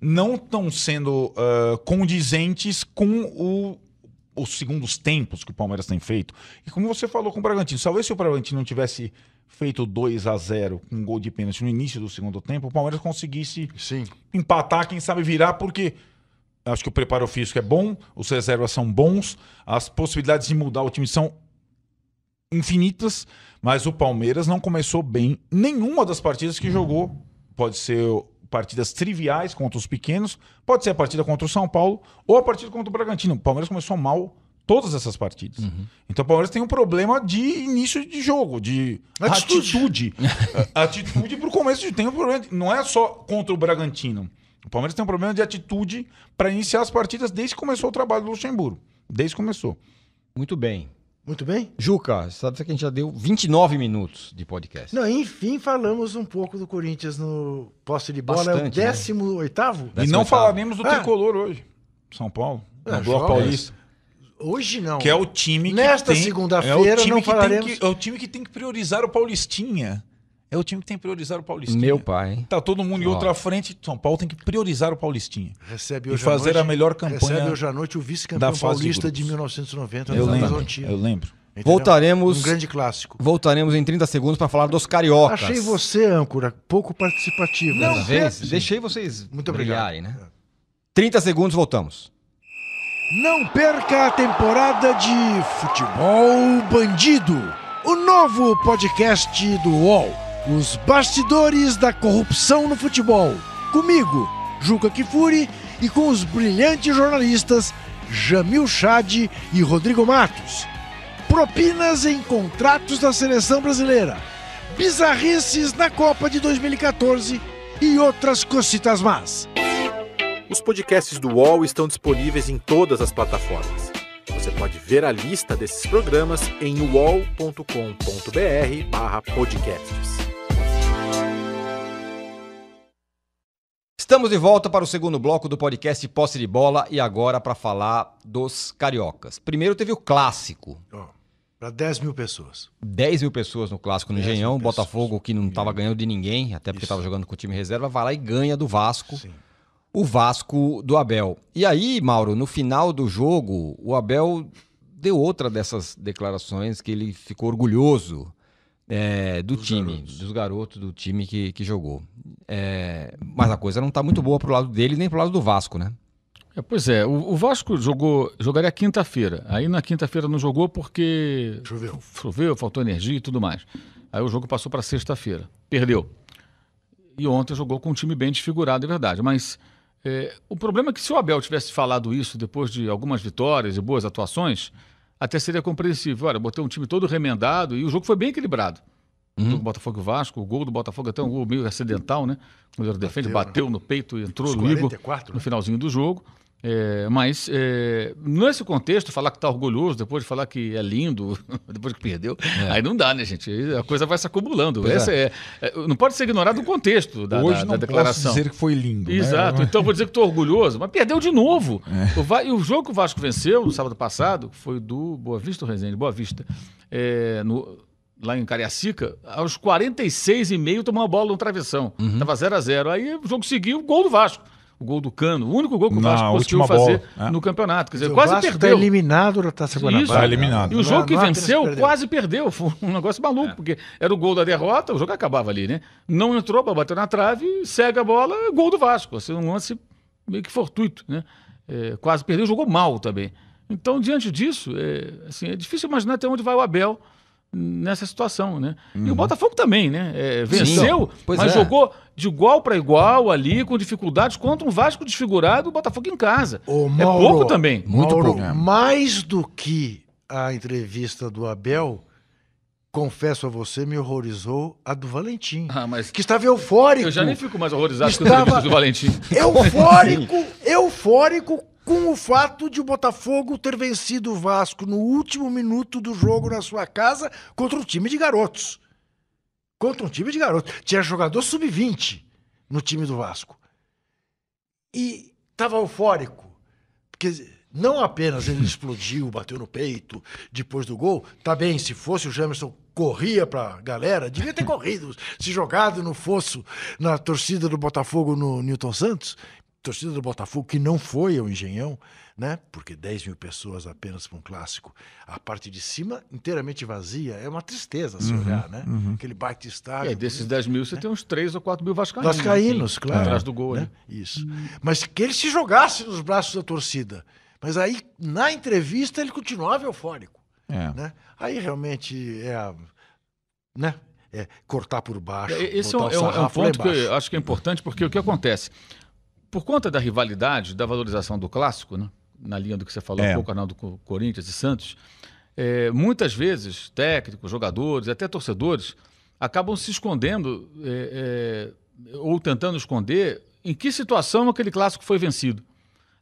não estão sendo ah, condizentes com o, os segundos tempos que o Palmeiras tem feito. E como você falou com o Bragantino, talvez se o Bragantino não tivesse feito 2 a 0 com um gol de pênalti no início do segundo tempo, o Palmeiras conseguisse Sim. empatar, quem sabe virar, porque acho que o preparo físico é bom, os reservas são bons, as possibilidades de mudar o time são infinitas, mas o Palmeiras não começou bem nenhuma das partidas que jogou. Pode ser partidas triviais contra os pequenos, pode ser a partida contra o São Paulo ou a partida contra o Bragantino. O Palmeiras começou mal todas essas partidas. Então o Palmeiras tem um problema de início de jogo, de Atitude. atitude. [laughs] Atitude pro começo de tempo. Não é só contra o Bragantino. O Palmeiras tem um problema de atitude para iniciar as partidas desde que começou o trabalho do Luxemburgo. Desde que começou. Muito bem. Muito bem? Juca, sabe que a gente já deu 29 minutos de podcast. Não, enfim, falamos um pouco do Corinthians no posse de bola. Bastante, é né? o 18 E Décimo não falaremos do Ah. tricolor hoje. São Paulo. Ah, no Bloco. Paulista. Hoje não. Que é o time que Nesta tem- segunda-feira é não que tem falaremos. que- é o time que tem que priorizar o Paulistinha. É o time que tem que priorizar o Paulistinha. Meu pai. Tá todo mundo em outra frente. São Paulo tem que priorizar o Paulistinha. Recebe E hoje fazer à noite, a melhor campanha Recebe hoje à noite o vice-campeão de paulista de, grupos. 1990 Eu lembro, eu lembro. Entendeu? Voltaremos- Um grande clássico. Voltaremos em 30 segundos para falar dos cariocas. Achei você, âncora, pouco participativo. Não, vez, deixei vocês Muito brilharem, obrigado. né? 30 segundos, voltamos. Não perca a temporada de Futebol Bandido, o novo podcast do UOL. Os bastidores da corrupção no futebol. Comigo, Juca Kifuri, e com os brilhantes jornalistas Jamil Chad e Rodrigo Matos. Propinas em contratos da seleção brasileira. Bizarrices na Copa de 2014 e outras cocitas más. Os podcasts do UOL estão disponíveis em todas as plataformas. Você pode ver a lista desses programas em uol.com.br/podcasts. Estamos de volta para o segundo bloco do podcast Posse de Bola e agora para falar dos cariocas. Primeiro teve o clássico. Para 10 mil pessoas. 10 mil pessoas no clássico no 10 Engenhão. Botafogo, que não estava ganhando de ninguém, até porque estava jogando com o time reserva, vai lá e ganha do Vasco. Sim. O Vasco do Abel. E aí, Mauro, no final do jogo, o Abel deu outra dessas declarações que ele ficou orgulhoso é, do Dos time, garotos. dos garotos do time que, que jogou. É, mas a coisa não está muito boa pro lado dele nem pro lado do Vasco, né? É, pois é, o, o Vasco jogou, jogaria quinta-feira. Aí na quinta-feira não jogou porque Choveu. choveu, faltou energia e tudo mais. Aí o jogo passou para sexta-feira. Perdeu. E ontem jogou com um time bem desfigurado, é verdade. Mas é, o problema é que se o Abel tivesse falado isso depois de algumas vitórias e boas atuações, até seria compreensível. Olha, botei um time todo remendado e o jogo foi bem equilibrado. O jogo Botafogo e Vasco, o gol do Botafogo até um gol meio acidental, né? O goleiro defende, Bateu, né? bateu no peito e entrou no Igor 44, no né? finalzinho do jogo. É, mas é, nesse contexto, falar que está orgulhoso, depois de falar que é lindo, [laughs] depois que perdeu, aí não dá, né, gente? A coisa vai se acumulando. Essa é. é, não pode ser ignorado o contexto da, Hoje da- não da declaração. posso dizer que foi lindo. né? Exato. Então eu vou dizer que estou orgulhoso, mas perdeu de novo. O, Va- e o jogo que o Vasco venceu no sábado passado foi do Boa Vista ou Resende? Boa Vista. É, no- lá em Cariacica, aos 46 e meio tomou uma bola no travessão. Tava 0 a 0 Aí o jogo seguiu, gol do Vasco. O gol do Cano, o único gol que o Na Vasco conseguiu última fazer bola, é. no campeonato. Quer dizer, o quase Vasco perdeu. Tá eliminado da Taça Guanabara. Tá eliminado. E o Não- jogo que não venceu perdeu. quase perdeu. Foi um negócio maluco, porque era o gol da derrota, o jogo acabava ali, né? Não entrou, bateu na trave, segue a bola, gol do Vasco. Assim, um lance meio que fortuito, né? É, quase perdeu, jogou mal também. Então, diante disso, é, assim, é difícil imaginar até onde vai o Abel nessa situação, né? E o Botafogo também, né? É, venceu, pois mas é. jogou de igual para igual ali, com dificuldades, contra um Vasco desfigurado, o Botafogo em casa. Ô, é Mauro, pouco também. Muito Mauro, pouco. Mais do que a entrevista do Abel, confesso a você, me horrorizou a do Valentim. Ah, mas Que estava eufórico. Eu já nem fico mais horrorizado com a Estava- entrevista do Valentim. [laughs] Eufórico, eufórico com o fato de o Botafogo ter vencido o Vasco no último minuto do jogo na sua casa contra um time de garotos. Contra um time de garotos. Tinha jogador sub-20 no time do Vasco. E estava eufórico. Porque não apenas ele [laughs] explodiu, bateu no peito depois do gol. Tá bem, se fosse o Jamerson corria pra galera, devia ter [laughs] corrido, se jogado no fosso na torcida do Botafogo no Newton Santos. Torcida do Botafogo que não foi ao Engenhão, né? Porque 10 mil pessoas apenas para um clássico. A parte de cima inteiramente vazia. É uma tristeza se olhar, né? Aquele baita estádio. aí, desses 10 mil, você tem uns 3 ou 4 mil vascaínos. Vascaínos, né? claro. Atrás do gol né? Isso. Mas que ele se jogasse nos braços da torcida. Mas aí, na entrevista, ele continuava eufórico. É. Né? Aí realmente é a, né? É cortar por baixo. É, Esse é um, botar é o um- é um ponto que eu acho que é importante, porque o que acontece? Por conta da rivalidade, da valorização do clássico, né? na linha do que você falou É. há pouco, Arnaldo, com Corinthians e Santos, é, muitas vezes técnicos, jogadores, até torcedores, acabam se escondendo é, é, ou tentando esconder em que situação aquele clássico foi vencido.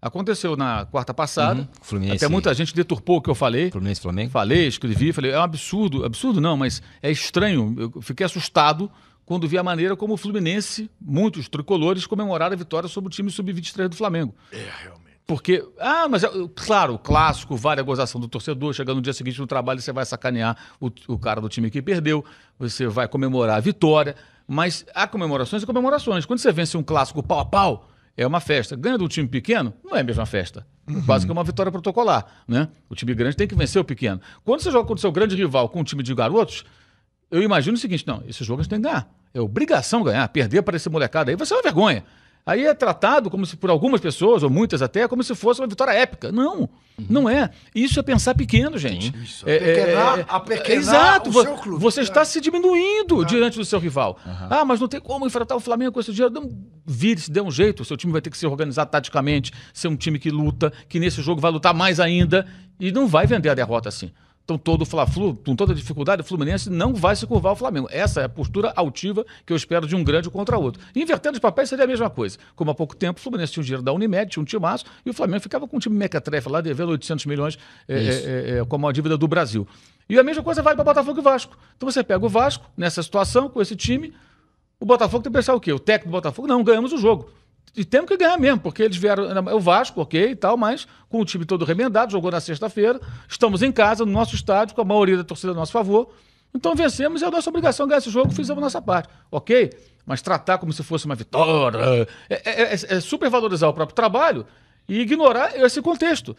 Aconteceu na quarta passada, Uhum. Fluminense, até muita gente deturpou o que eu falei. Fluminense Flamengo. Falei, escrevi, falei, é um absurdo, absurdo não, mas é estranho. Eu fiquei assustado quando vi a maneira como o Fluminense, muitos tricolores, comemoraram a vitória sobre o time sub-23 do Flamengo. É, realmente. Porque, ah, mas é, claro, o clássico, vale a gozação do torcedor, chega no dia seguinte no trabalho, você vai sacanear o, o cara do time que perdeu, você vai comemorar a vitória, mas há comemorações e comemorações. Quando você vence um clássico pau a pau, é uma festa. Ganha do time pequeno, não é a mesma festa. Quase que é uma vitória protocolar, né? O time grande tem que vencer o pequeno. Quando você joga contra o seu grande rival com um time de garotos, eu imagino o seguinte, não, esse jogo a gente tem que ganhar. É obrigação ganhar, perder para esse molecada aí vai ser uma vergonha. Aí é tratado como se por algumas pessoas, ou muitas até, como se fosse uma vitória épica. Não, não é. Isso é pensar pequeno, gente. Isso, É, apequenar- é, é, apequenar Exato. o seu clube. Você está É. se diminuindo diante do seu rival. Ah, mas não tem como enfrentar o Flamengo com esse dinheiro. Não, vire, se dê um jeito. O seu time vai ter que se organizar taticamente, ser um time que luta, que nesse jogo vai lutar mais ainda e não vai vender a derrota assim. Então, todo o Fla-Flu, com toda a dificuldade, o Fluminense não vai se curvar ao Flamengo. Essa é a postura altiva que eu espero de um grande contra outro. Invertendo os papéis seria a mesma coisa. Como há pouco tempo, o Fluminense tinha o dinheiro da Unimed, tinha um timaço, e o Flamengo ficava com um time mequetrefe lá, devendo 800 milhões é, é, é, como a dívida do Brasil. E a mesma coisa vale para Botafogo e Vasco. Então você pega o Vasco, nessa situação, com esse time, o Botafogo tem que pensar o quê? O técnico do Botafogo, não, ganhamos o jogo. E temos que ganhar mesmo, porque eles vieram. É o Vasco, ok e tal, mas com o time todo remendado, jogou na sexta-feira. Estamos em casa, no nosso estádio, com a maioria da torcida a nosso favor. Então vencemos é a nossa obrigação ganhar esse jogo, fizemos a nossa parte. Ok? Mas tratar como se fosse uma vitória. É, é, é- é supervalorizar o próprio trabalho e ignorar esse contexto.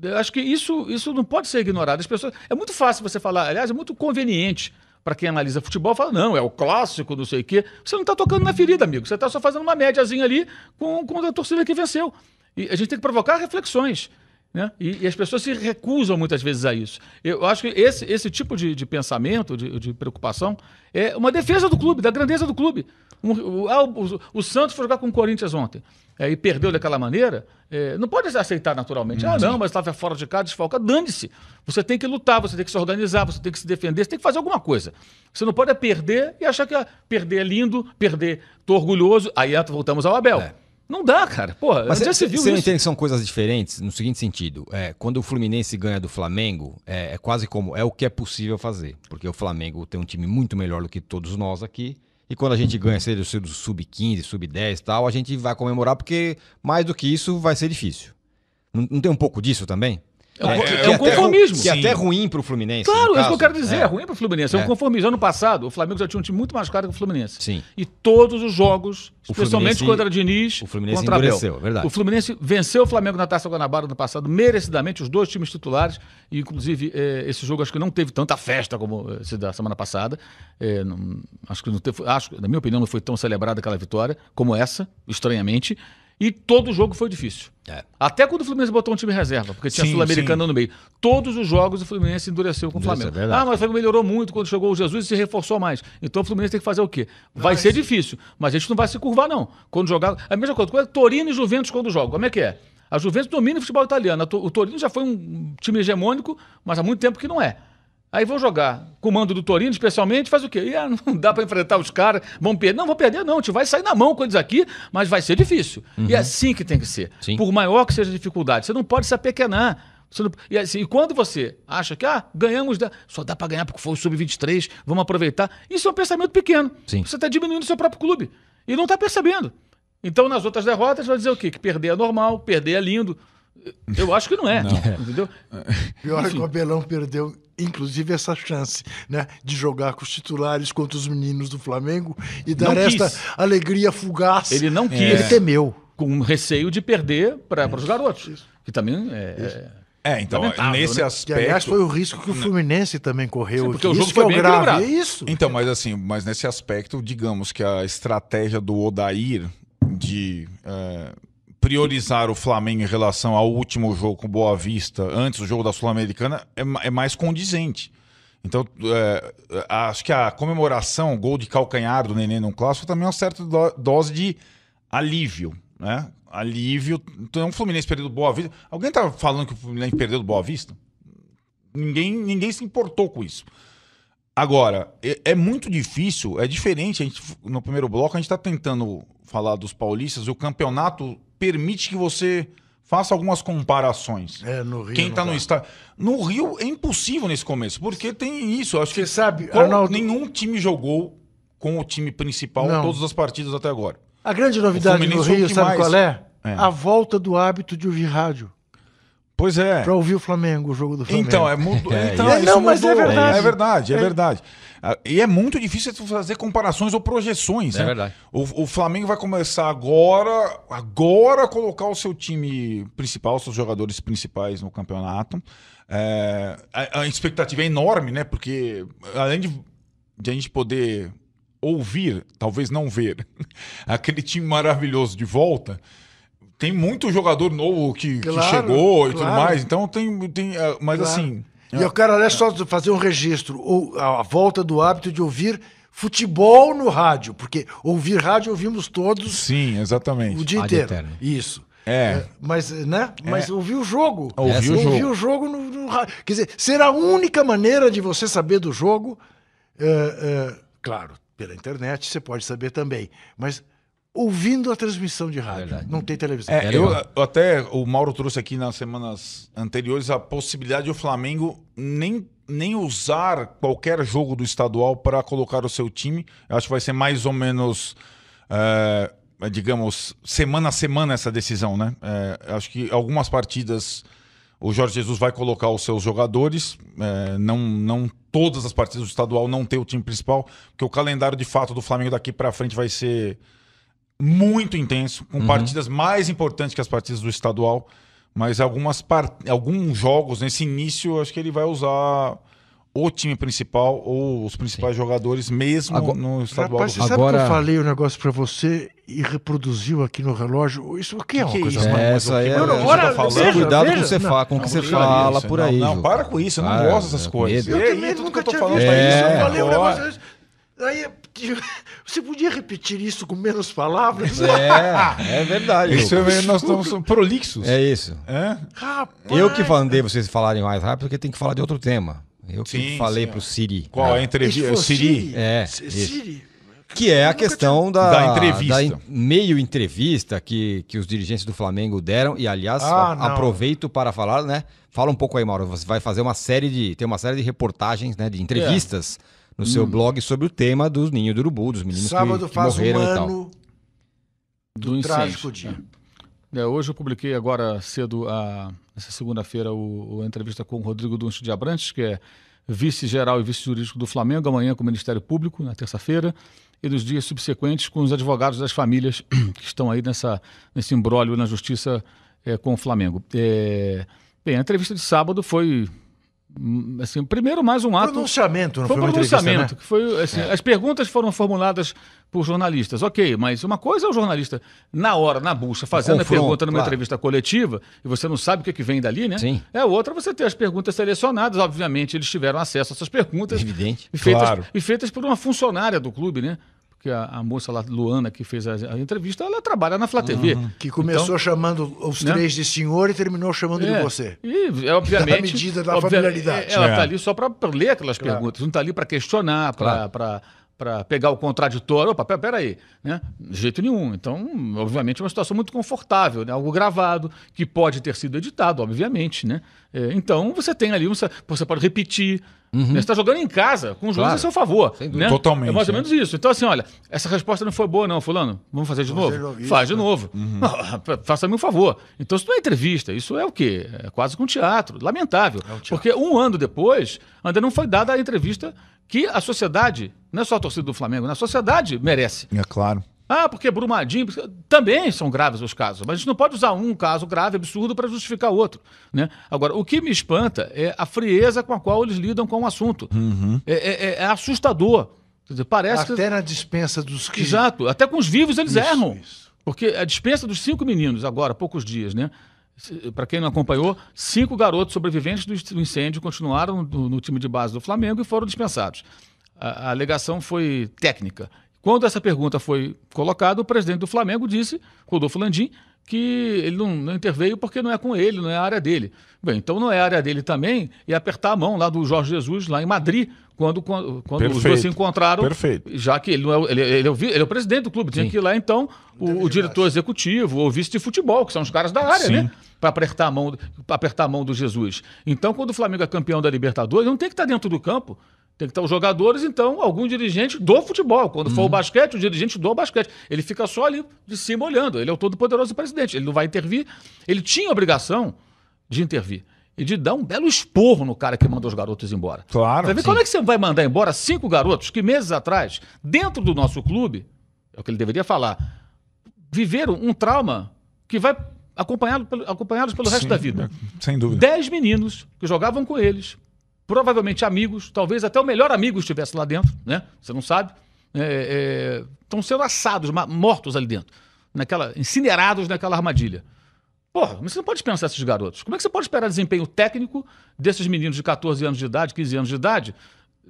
Eu acho que isso, isso não pode ser ignorado. As pessoas, é muito fácil você falar, aliás, é muito conveniente para quem analisa futebol, fala, não, é o clássico, não sei o quê. Você não está tocando na ferida, amigo. Você está só fazendo uma médiazinha ali com, com a torcida que venceu. E a gente tem que provocar reflexões. Né? E, e as pessoas se recusam muitas vezes a isso. Eu acho que esse, esse tipo de, de pensamento, de, de preocupação, é uma defesa do clube, da grandeza do clube. Um- o, ah, o- o Santos foi jogar com o Corinthians ontem é, e perdeu daquela maneira, é, não pode aceitar naturalmente. ah, não, mas estava fora de casa, desfalca. Dane-se. Você tem que lutar, você tem que se organizar, você tem que se defender, você tem que fazer alguma coisa. Você não pode é perder e achar que ah, perder é lindo, perder, tô orgulhoso. Aí voltamos ao Abel. Não dá, cara. Porra, Mas já você se viu não isso? entende que são coisas diferentes no seguinte sentido. É, quando o Fluminense ganha do Flamengo, é, é quase como é o que é possível fazer. Porque o Flamengo tem um time muito melhor do que todos nós aqui. E quando a gente ganha, seja do sub-15, sub-10 e tal, a gente vai comemorar porque mais do que isso vai ser difícil. Não, não tem um pouco disso também? É um- é que um até ru- conformismo. Que é até ruim pro Fluminense. Claro, é isso que eu quero dizer. É, ruim para o Fluminense. É, um É. conformismo. Ano passado, o Flamengo já tinha um time muito mais caro que o Fluminense. Sim. E todos os jogos, O especialmente Fluminense- contra Diniz, o Fluminense contra endureceu, é verdade. O Fluminense venceu o Flamengo na Taça Guanabara no passado, merecidamente, os dois times titulares. E, inclusive, esse jogo acho que não teve tanta festa como esse da semana passada. Não- acho que não teve, acho, na minha opinião, não foi tão celebrada aquela vitória como essa, estranhamente. E todo jogo foi difícil. É. Até quando o Fluminense botou um time reserva, porque tinha Sul-Americana no meio. Todos os jogos o Fluminense endureceu com o Isso é Flamengo. verdade. ah, mas o Flamengo melhorou muito quando chegou o Jesus e se reforçou mais. Então o Fluminense tem que fazer o quê? Vai ser difícil, mas a gente não vai se curvar, não. Quando jogar. A mesma coisa, quando é Torino e Juventus quando jogam. Como é que é? A Juventus domina o futebol italiano. O Torino já foi um time hegemônico, mas há muito tempo que não é. Aí vão jogar com o mando do Torino, especialmente, faz o quê? E, ah, não dá pra enfrentar os caras, vão perder. Não, vão perder, não. A gente vai sair na mão com eles aqui, mas vai ser difícil. E é assim que tem que ser. Sim. Por maior que seja a dificuldade. Você não pode se apequenar. Não- e, assim, e quando você acha que ah, ganhamos, da- só dá pra ganhar porque foi o Sub-23, vamos aproveitar. Isso é um pensamento pequeno. Sim. Você está diminuindo o seu próprio clube. E não está percebendo. Então, nas outras derrotas, vai dizer o quê? Que perder é normal, perder é lindo. Eu acho que não é. Entendeu? [laughs] Pior é que o Abelão perdeu, inclusive, essa chance, né? De jogar com os titulares contra os meninos do Flamengo e dar Não quis. esta alegria fugaz. Ele não quis. Ele temeu. Com receio de perder para os garotos. Que também é. é- É, então, Lamentável, nesse né? Que, aspecto. aliás, foi o risco que o Fluminense também correu. Sim, porque que o jogo isso foi que é bem grave. equilibrado. É isso. Então, mas assim, mas nesse aspecto, digamos que a estratégia do Odair de é, priorizar o Flamengo em relação ao último jogo com Boa Vista, antes do jogo da Sul-Americana, é, é mais condizente. Então, é, acho que a comemoração, o gol de calcanhar do Nenê no clássico, também é uma certa do- dose de alívio, né? Alívio. Então, o Fluminense perdeu do Boa Vista. Alguém tá falando que o Fluminense perdeu do Boa Vista? Ninguém, ninguém se importou com isso. Agora, é, é muito difícil, é diferente. A gente, no primeiro bloco, a gente está tentando falar dos paulistas o campeonato permite que você faça algumas comparações. É, no Rio. Quem está no estádio. No Rio é impossível nesse começo, porque tem isso. Eu acho Você que sabe, qual- Arnaldo- nenhum time jogou com o time principal Não. todas as partidas até agora. A grande novidade no Rio, sabe mais- qual é? É. A volta do hábito de ouvir rádio. Pois é. Pra ouvir o Flamengo, o jogo do Flamengo. Então, é mudo... [laughs] É, então, isso- isso Não, mas é mudou. verdade. É verdade, é É. verdade. Ah, E é muito difícil fazer comparações ou projeções. É né? verdade. O, o Flamengo vai começar agora, agora a colocar o seu time principal, seus jogadores principais no campeonato. É, a, a expectativa é enorme, né? Porque além de, de a gente poder ouvir, talvez não ver, [laughs] aquele time maravilhoso de volta. Tem muito jogador novo que, que Claro, chegou e tudo claro. mais. Então tem. tem ah, mas Claro. assim. E eu quero, olha só, fazer um registro. ou A volta do hábito de ouvir futebol no rádio. Porque ouvir rádio ouvimos todos Sim, exatamente. o dia inteiro. eterno. Isso. É. Mas, né? Mas ouvir o jogo. Ouvir o Ouvir jogo. o jogo no, no rádio. Quer dizer, ser a única maneira de você saber do jogo. é, é, claro, pela internet você pode saber também. Mas ouvindo a transmissão de rádio. verdade. não tem televisão. É, eu, eu até o Mauro trouxe aqui nas semanas anteriores a possibilidade de o Flamengo nem, nem usar qualquer jogo do estadual para colocar o seu time. Eu acho que vai ser mais ou menos, é, digamos, semana a semana essa decisão, né? É, eu acho que algumas partidas o Jorge Jesus vai colocar os seus jogadores, é, não, não todas as partidas do estadual não ter o time principal, porque o calendário de fato do Flamengo daqui para frente vai ser muito intenso, com Uhum. partidas mais importantes que as partidas do estadual, mas algumas par... alguns jogos nesse início, eu acho que ele vai usar o time principal ou os principais jogadores mesmo Agora- no estadual. Rapaz, você sabe que Agora- eu falei um negócio pra você e reproduziu aqui no relógio? Isso aqui é uma que é coisa. É, mas essa o que- é. Não, não, ora, tá falando. veja, Cuidado com, veja. que você Não, fala, com o que você fala isso, por não, aí. Não, para com isso, eu não Para, gosto dessas coisas. medo. Eu E aí, também tudo nunca que eu tô tinha falando visto é isso. Eu falei um agora. negócio. Aí, [laughs] você podia repetir isso com menos palavras? É, é verdade. Isso é, nós estamos prolixos. É isso. É? Rapaz, Eu que mandei vocês falarem mais rápido, porque tem que falar de outro tema. Eu que Sim, falei sim, pro Siri. Qual é a isso entrevista? O Siri? É, C- isso. Siri. Que é a questão da, Da entrevista. da en- meio entrevista que, que os dirigentes do Flamengo deram. E, aliás, Ah, a- aproveito para falar, né? Fala um pouco aí, Mauro. Você vai fazer uma série de. Tem uma série de reportagens, né? De entrevistas no Hum. seu blog sobre o tema dos ninhos do urubu, dos meninos Sábado que, que faz um morreram e tal. ano do, do trágico dia. É, hoje eu publiquei agora cedo, a, essa segunda-feira, o, o- a entrevista com o Rodrigo Duncho de Abrantes, que é vice-geral e vice-jurídico do Flamengo, amanhã com o Ministério Público, na terça-feira, e nos dias subsequentes com os advogados das famílias [clears throat] que estão aí nessa, nesse imbróglio na justiça é, com o Flamengo. É, bem, a entrevista de sábado foi, assim, primeiro mais um ato... Pronunciamento, não Foi foi, um uma entrevista, pronunciamento. né? que foi, assim, As perguntas foram formuladas por jornalistas. Ok, mas uma coisa é o jornalista, na hora, na bucha, fazendo a confronto, pergunta numa claro. entrevista coletiva, e você não sabe o que, que vem dali, né? Sim. É outra você ter as perguntas selecionadas. Obviamente, eles tiveram acesso a essas perguntas. Evidente. E feitas, Claro. e feitas por uma funcionária do clube, né? Porque a, a moça lá, Luana, que fez a, a entrevista, ela trabalha na Flá TV. Que começou chamando os Né? três de senhor e terminou chamando É, de você. E, é, obviamente. Da medida da obvia- familiaridade. é, Ela É. está ali só para ler aquelas perguntas, não está ali para questionar, Claro. para pegar o contraditório. Opa, pera- peraí, né? De jeito nenhum. Então, obviamente, é uma situação muito confortável, né? algo gravado, que pode ter sido editado, obviamente. Né? É, então, você tem ali, você, você pode repetir. Né? Você está jogando em casa, com o juiz Claro. a seu favor. Né? Totalmente, É mais ou né? menos isso. Então, assim, olha, essa resposta não foi boa, não, Fulano. Vamos fazer de Vamos novo? fazer de novo. Faz de né? novo. [laughs] Faça-me um favor. Então, isso não é entrevista, isso é o quê? É quase que um teatro. Lamentável. Porque um ano depois, ainda não foi dada a entrevista que a sociedade, não é só a torcida do Flamengo, né? a sociedade merece. É claro. Ah, porque Brumadinho. porque- Também são graves os casos, mas a gente não pode usar um caso grave, absurdo, para justificar outro. Né? Agora, o que me espanta é a frieza com a qual eles lidam com o assunto. É, é- é- é assustador. Quer dizer, parece que. Até na dispensa dos que. Exato. Até com os vivos eles Isso, erram. isso. Porque a dispensa dos cinco meninos, agora, há poucos dias, né? Para quem não acompanhou, cinco garotos sobreviventes do incêndio continuaram no, no time de base do Flamengo e foram dispensados. A, a alegação foi técnica. Quando essa pergunta foi colocada, o presidente do Flamengo disse, Rodolfo Landim, que ele não, não interveio porque não é com ele, não é a área dele. Bem, então não é a área dele também e apertar a mão lá do Jorge Jesus, lá em Madrid, quando, quando, quando os dois se encontraram. Perfeito. Já que ele, não é, o- ele, ele é o, ele é o presidente do clube, tinha que ir lá então o, o diretor executivo ou vice de futebol, que são os caras da área, Sim. né? Para apertar, a mão, apertar a mão do Jesus. Então, quando o Flamengo é campeão da Libertadores, não tem que estar dentro do campo. Tem que estar os jogadores, então, algum dirigente do futebol. Quando for o basquete, o dirigente do basquete. Ele fica só ali de cima olhando. Ele é o todo-poderoso presidente. Ele não vai intervir. Ele tinha obrigação de intervir e de dar um belo esporro no cara que mandou os garotos embora. Claro, ver sim. como é que você vai mandar embora cinco garotos que meses atrás, dentro do nosso clube, é o que ele deveria falar, viveram um trauma que vai acompanhá-los pelo, acompanhá-los pelo resto Sim, da vida. Sem dúvida. Dez meninos que jogavam com eles, provavelmente amigos, talvez até o melhor amigo estivesse lá dentro, né? Você não sabe. Estão sendo assados, mortos ali dentro, naquela, incinerados naquela armadilha. Porra, mas você não pode pensar esses garotos. Como é que você pode esperar desempenho técnico desses meninos de 14 anos de idade, 15 anos de idade,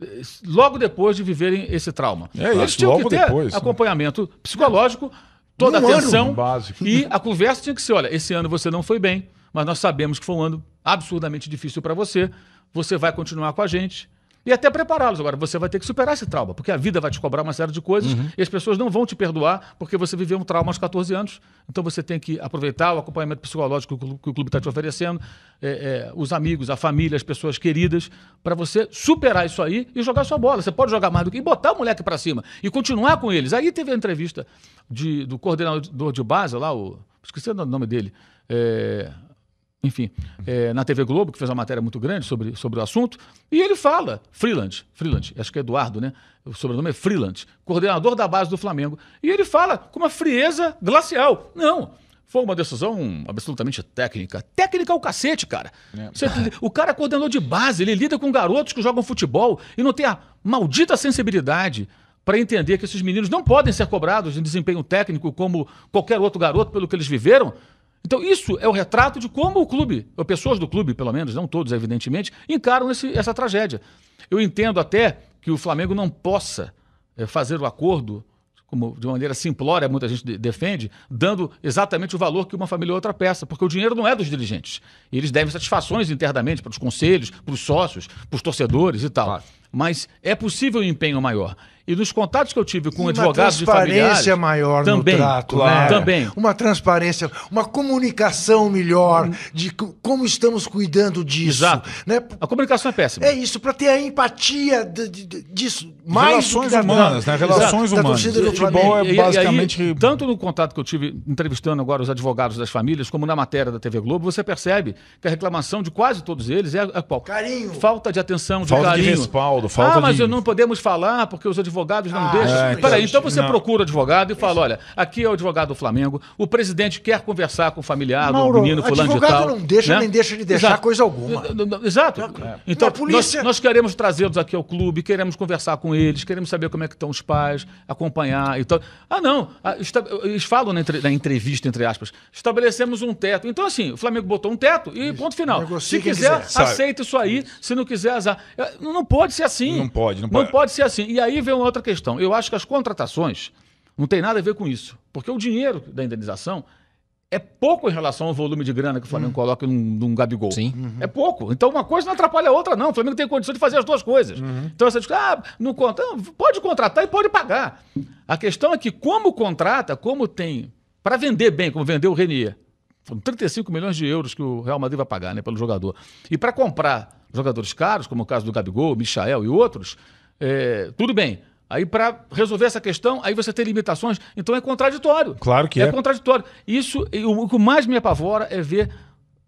eh, logo depois de viverem esse trauma? É Eles isso, tinham logo que ter depois, né? acompanhamento psicológico, toda Um ano, atenção básico. e a conversa tinha que ser, olha, esse ano você não foi bem, mas nós sabemos que foi um ano absurdamente difícil para você, você vai continuar com a gente. E até prepará-los. Agora, você vai ter que superar esse trauma, porque a vida vai te cobrar uma série de coisas e as pessoas não vão te perdoar porque você viveu um trauma aos 14 anos. Então você tem que aproveitar o acompanhamento psicológico que o clu- que o clube está te oferecendo, é, é, os amigos, a família, as pessoas queridas, para você superar isso aí e jogar sua bola. Você pode jogar mais do que e botar o moleque para cima e continuar com eles. Aí teve a entrevista de- do coordenador de base lá, o, esqueci o nome dele. É, enfim, é, na TV Globo, que fez uma matéria muito grande sobre, sobre o assunto, e ele fala, Freeland, Freeland, acho que é Eduardo, né? O sobrenome é Freeland, coordenador da base do Flamengo, e ele fala com uma frieza glacial. Não, foi uma decisão absolutamente técnica. Técnica é o cacete, cara. Você- [laughs] o cara é coordenador de base, ele lida com garotos que jogam futebol e não tem a maldita sensibilidade para entender que esses meninos não podem ser cobrados em desempenho técnico como qualquer outro garoto pelo que eles viveram. Então, isso é o retrato de como o clube, ou pessoas do clube, pelo menos, não todos, evidentemente, encaram esse- essa tragédia. Eu entendo até que o Flamengo não possa eh, fazer o acordo, como de maneira simplória, muita gente de- defende, dando exatamente o valor que uma família ou outra peça, porque o dinheiro não é dos dirigentes. E eles devem satisfações internamente para os conselhos, para os sócios, para os torcedores e tal. Claro. Mas é possível um empenho maior. E nos contatos que eu tive com E uma advogados de familiares... transparência maior também, no trato, claro. né? Também. Uma transparência, uma comunicação melhor de co- como estamos cuidando disso. Exato. Né? A comunicação é péssima. É isso, para ter a empatia de- de- de- disso. Mais Relações que da- humanas, da- né? Relações da humanas. do Futebol é basicamente- E aí, tanto no contato que eu tive entrevistando agora os advogados das famílias, como na matéria da TV Globo, você percebe que a reclamação de quase todos eles é a qual? Carinho. Falta de atenção, de Falta de carinho. Falta ah, mas de- eu não podemos falar porque os advogados não Ah, deixam. é, Peraí, então, então você não. procura o advogado e fala: olha, aqui é o advogado do Flamengo, o presidente quer conversar com o familiar Mauro, do menino fulano de advogado tal. não deixa, né? nem deixa de deixar Exato. coisa alguma. Exato. Então, polícia- nós, nós queremos trazê-los aqui ao clube, queremos conversar com eles, queremos saber como é que estão os pais, acompanhar e tal. Ah, não. ah, Eles falam na, entre- na entrevista, entre aspas, estabelecemos um teto. Então, assim, o Flamengo botou um teto e ponto final. Negocia Se quiser, quiser. Aceita isso aí. Se não quiser, azar. Não pode ser assim. Não pode, não Não pode. pode ser assim. E aí vem uma outra questão. Eu acho que as contratações não tem nada a ver com isso. Porque o dinheiro da indenização é pouco em relação ao volume de grana que o Flamengo coloca num, num Gabigol. Sim. É pouco. Então uma coisa não atrapalha a outra, não. O Flamengo tem condição de fazer as duas coisas. Então você diz, ah, não conta. Não, pode contratar e pode pagar. A questão é que, como contrata, como tem. Para vender bem, como vendeu o Renier. Foram 35 milhões de euros que o Real Madrid vai pagar né, pelo jogador. E para comprar jogadores caros, como o caso do Gabigol, Michael e outros, é, tudo bem. Aí, para resolver essa questão, aí você tem limitações. Então é contraditório. Claro que é. é. contraditório. Isso, e o, o que mais me apavora é ver